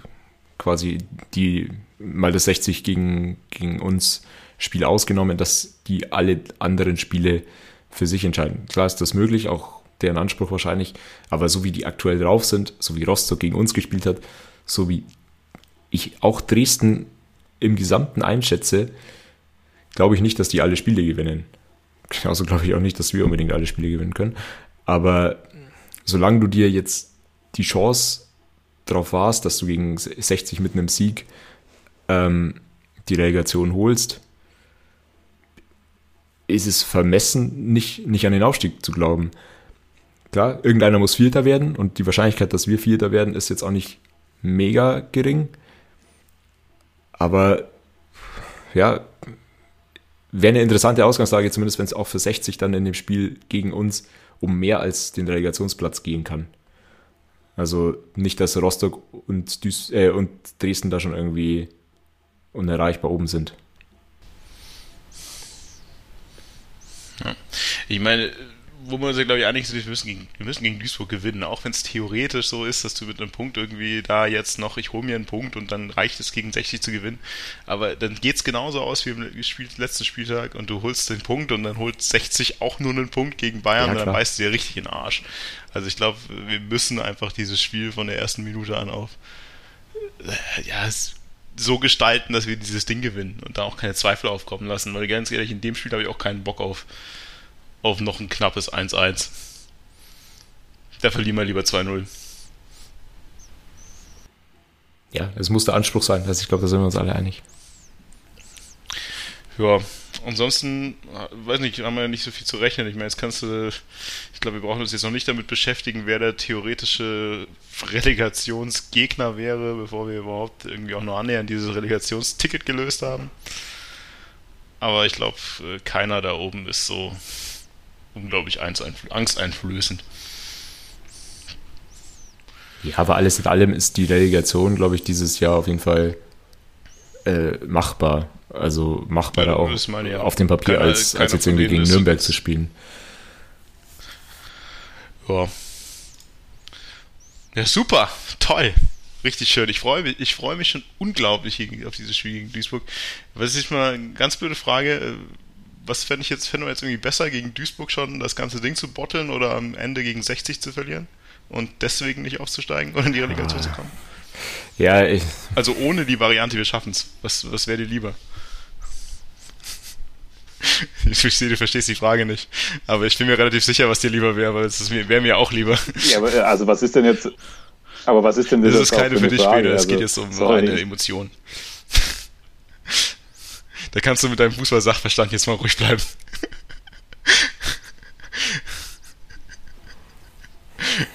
quasi die mal das 60 gegen, gegen uns Spiel ausgenommen, dass die alle anderen Spiele für sich entscheiden. Klar ist das möglich, auch deren Anspruch wahrscheinlich, aber so wie die aktuell drauf sind, so wie Rostock gegen uns gespielt hat, so wie ich auch Dresden im Gesamten einschätze, glaube ich nicht, dass die alle Spiele gewinnen. Genauso glaube ich auch nicht, dass wir unbedingt alle Spiele gewinnen können. Aber solange du dir jetzt die Chance drauf warst, dass du gegen 60 mit einem Sieg ähm, die Relegation holst, ist es vermessen, nicht, nicht an den Aufstieg zu glauben. Klar, irgendeiner muss Vierter werden und die Wahrscheinlichkeit, dass wir Vierter werden, ist jetzt auch nicht mega gering. Aber ja, wäre eine interessante Ausgangslage, zumindest wenn es auch für 60 dann in dem Spiel gegen uns um mehr als den Relegationsplatz gehen kann. Also nicht, dass Rostock und, Duis äh, und Dresden da schon irgendwie unerreichbar oben sind. Ich meine, wo man sich, glaube ich, einig sind, wir müssen gegen, wir müssen gegen Duisburg gewinnen, auch wenn es theoretisch so ist, dass du mit einem Punkt irgendwie da jetzt noch, ich hole mir einen Punkt und dann reicht es gegen 60 zu gewinnen. Aber dann geht es genauso aus wie im Spiel, letzten Spieltag und du holst den Punkt und dann holt 60 auch nur einen Punkt gegen Bayern ja, und dann beißt du dir richtig in den Arsch. Also ich glaube, wir müssen einfach dieses Spiel von der ersten Minute an auf äh, ja, so gestalten, dass wir dieses Ding gewinnen und da auch keine Zweifel aufkommen lassen. Weil ganz ehrlich, in dem Spiel habe ich auch keinen Bock auf auf noch ein knappes 1-1. Da verlieren wir lieber 2-0. Ja, es muss der Anspruch sein. Also ich glaube, da sind wir uns alle einig. Ja, ansonsten, weiß nicht, haben wir ja nicht so viel zu rechnen. Ich meine, jetzt kannst du, ich glaube, wir brauchen uns jetzt noch nicht damit beschäftigen, wer der theoretische Relegationsgegner wäre, bevor wir überhaupt irgendwie auch nur annähernd dieses Relegationsticket gelöst haben. Aber ich glaube, äh, keiner da oben ist so unglaublich angsteinflößend. Ja, aber alles in allem ist die Relegation, glaube ich, dieses Jahr auf jeden Fall äh, machbar. Also machbar ja, auch ja auf dem Papier, keine, als, als jetzt irgendwie gegen Nürnberg zu spielen. Ja. Ja, super, toll. Richtig schön. Ich freue mich, ich freue mich schon unglaublich auf dieses Spiel gegen Duisburg. Was ist mal eine ganz blöde Frage? Äh, was fände ich jetzt, fände jetzt irgendwie besser, gegen Duisburg schon das ganze Ding zu botteln oder am Ende gegen 60 zu verlieren und deswegen nicht aufzusteigen oder in die Relegation ah. zu kommen? Ja, ich. Also ohne die Variante, wir schaffen es. Was, was wäre dir lieber? Ich verstehe, du verstehst die Frage nicht. Aber ich bin mir relativ sicher, was dir lieber wäre, weil es wäre mir auch lieber. Ja, aber also was ist denn jetzt. Aber was ist denn das? Das ist keine für dich Frage? Es also, geht jetzt um sorry. eine Emotion. Da kannst du mit deinem Fußball-Sachverstand jetzt mal ruhig bleiben.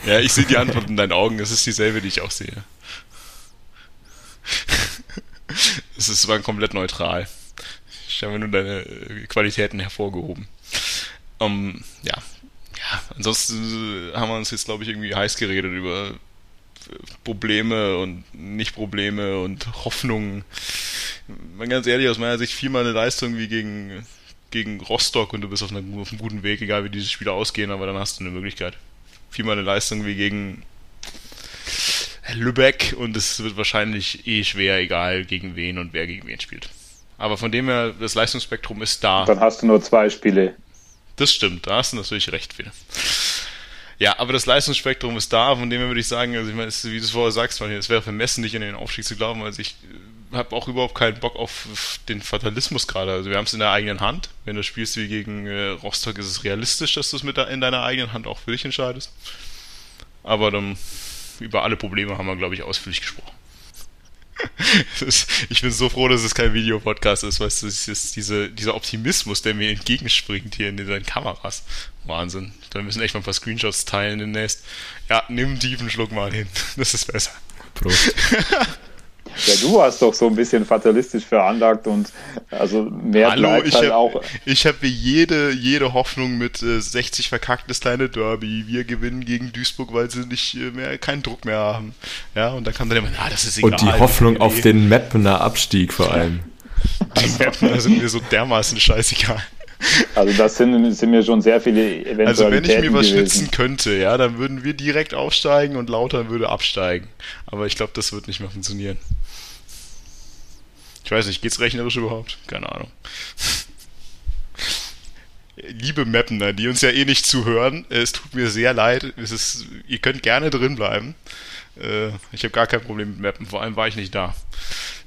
ja, ich sehe die Antwort in deinen Augen. Das ist dieselbe, die ich auch sehe. Es ist war komplett neutral. Ich habe nur deine äh, Qualitäten hervorgehoben. Um, ähm, ja. ja, ansonsten haben wir uns jetzt, glaube ich, irgendwie heiß geredet über Probleme und Nicht-Probleme und Hoffnungen. Mal ganz ehrlich, aus meiner Sicht viermal eine Leistung wie gegen, gegen Rostock und du bist auf, einer, auf einem guten Weg, egal wie diese Spiele ausgehen, aber dann hast du eine Möglichkeit. Viermal eine Leistung wie gegen Lübeck und es wird wahrscheinlich eh schwer, egal gegen wen und wer gegen wen spielt. Aber von dem her, das Leistungsspektrum ist da. Dann hast du nur zwei Spiele. Das stimmt, da hast du natürlich recht, Phil. Ja, aber das Leistungsspektrum ist da, von dem her würde ich sagen, also ich meine, wie du es vorher sagst, es wäre vermessen, nicht in den Aufstieg zu glauben, also ich äh, habe auch überhaupt keinen Bock auf den Fatalismus gerade. Also wir haben es in der eigenen Hand. Wenn du spielst wie gegen äh, Rostock, ist es realistisch, dass du es mit in deiner eigenen Hand auch für dich entscheidest. Aber dann über alle Probleme haben wir, glaube ich, ausführlich gesprochen. ich bin so froh, dass es kein Videopodcast ist, weil es ist diese, dieser Optimismus, der mir entgegenspringt hier in den Kameras. Wahnsinn. Da müssen echt mal ein paar Screenshots teilen demnächst. Ja, nimm einen tiefen Schluck mal hin. Das ist besser. Prost. Ja, du warst doch so ein bisschen fatalistisch veranlagt und also mehr Hallo, bleibt ich halt hab, auch. Ich habe jede, jede Hoffnung mit äh, 60 verkacktes kleine Derby. Wir gewinnen gegen Duisburg, weil sie nicht äh, mehr keinen Druck mehr haben. Ja, und dann kam dann immer, ah, das ist egal. Und die Hoffnung auf den Mappener Abstieg vor allem. Die Mappener sind mir so dermaßen scheißegal. Also das sind, sind mir schon sehr viele Eventualitäten Also wenn ich mir was gewesen. schnitzen könnte, ja, dann würden wir direkt aufsteigen und Lauter würde absteigen. Aber ich glaube, das wird nicht mehr funktionieren. Ich weiß nicht, geht's rechnerisch überhaupt? Keine Ahnung. Liebe Mappener, die uns ja eh nicht zuhören, es tut mir sehr leid. Es ist, ihr könnt gerne drin bleiben. Äh, ich habe gar kein Problem mit Mappen, vor allem war ich nicht da.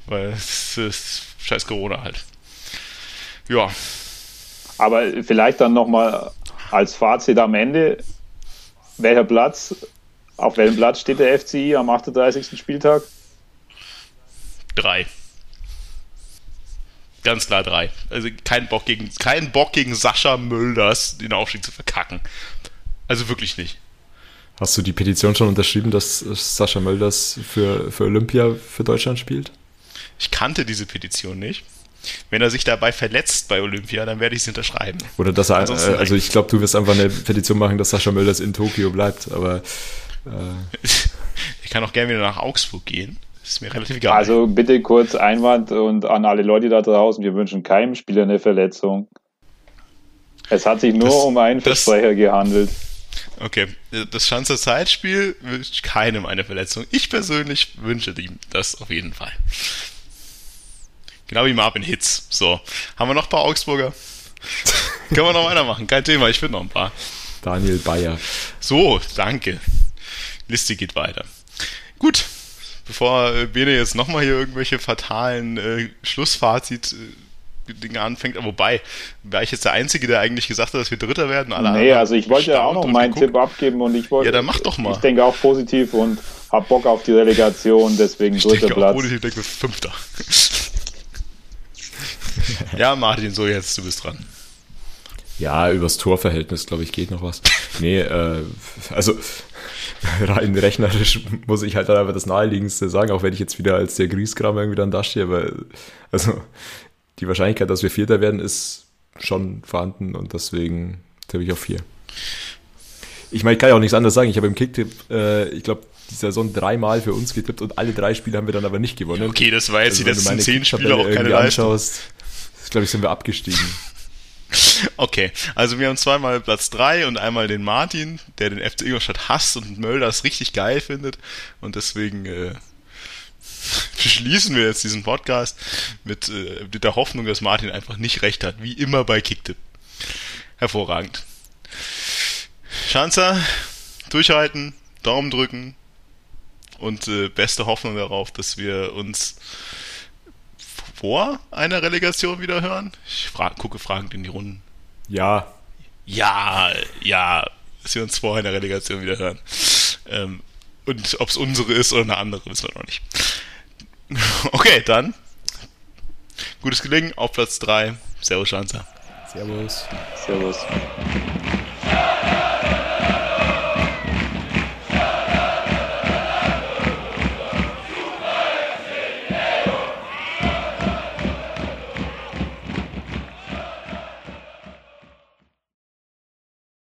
Weil es ist scheiß Corona halt. Ja, aber vielleicht dann nochmal als Fazit am Ende, welcher Platz, auf welchem Platz steht der FCI am 38. Spieltag? Drei. Ganz klar drei. Also kein Bock gegen, kein Bock gegen Sascha Mölders den Aufstieg zu verkacken. Also wirklich nicht. Hast du die Petition schon unterschrieben, dass Sascha Mölders für, für Olympia für Deutschland spielt? Ich kannte diese Petition nicht. Wenn er sich dabei verletzt bei Olympia, dann werde ich es unterschreiben. Oder dass er, äh, also ich glaube, du wirst einfach eine Petition machen, dass Sascha Mölders in Tokio bleibt, aber. Äh. Ich kann auch gerne wieder nach Augsburg gehen. Ist mir relativ egal. Also bitte kurz Einwand und an alle Leute da draußen, wir wünschen keinem Spieler eine Verletzung. Es hat sich nur das, um einen Versprecher gehandelt. Okay, das Schanzer Zeitspiel wünscht keinem eine Verletzung. Ich persönlich wünsche ihm das auf jeden Fall. Genau wie Marvin Hitz. So, haben wir noch ein paar Augsburger? Können wir noch weitermachen? Kein Thema, ich finde noch ein paar. Daniel Bayer. So, danke. Liste geht weiter. Gut, bevor Bene jetzt nochmal hier irgendwelche fatalen äh, Schlussfazit äh, Dinge anfängt, wobei, wäre ich jetzt der Einzige, der eigentlich gesagt hat, dass wir Dritter werden? Alle nee, also ich wollte ja auch noch meinen Tipp abgeben und ich wollte. Ja, dann mach doch mal. Ich denke auch positiv und hab Bock auf die Relegation, deswegen ich dritter denke Platz. Auch positiv, denke Fünfter. ja, Martin, so jetzt, du bist dran. Ja, übers Torverhältnis, glaube ich, geht noch was. Nee, äh, also rein rechnerisch muss ich halt dann einfach das Naheliegendste sagen, auch wenn ich jetzt wieder als der Grießkram irgendwie dann dastehe, aber also die Wahrscheinlichkeit, dass wir Vierter werden, ist schon vorhanden und deswegen tippe ich auf vier. Ich meine, ich kann ja auch nichts anderes sagen. Ich habe im Kicktipp, äh, ich glaube, die Saison dreimal für uns getippt und alle drei Spiele haben wir dann aber nicht gewonnen. Ja, okay, das war jetzt also, die letzten zehn Spiele auch keine Leistung. Anschaust, glaube ich, sind wir abgestiegen. Okay, also wir haben zweimal Platz 3 und einmal den Martin, der den FC Ingolstadt hasst und Mölders richtig geil findet. Und deswegen äh, schließen wir jetzt diesen Podcast mit, äh, mit der Hoffnung, dass Martin einfach nicht recht hat, wie immer bei Kicktipp. Hervorragend. Schanzer, durchhalten, Daumen drücken und äh, beste Hoffnung darauf, dass wir uns vor einer Relegation wieder hören? Ich frag, gucke fragend in die Runden. Ja. Ja, ja, dass wir uns vor einer Relegation wieder hören. Ähm, und ob es unsere ist oder eine andere, wissen wir noch nicht. Okay, dann. Gutes Gelingen auf Platz 3. Servus, Schanzer. Servus. Servus.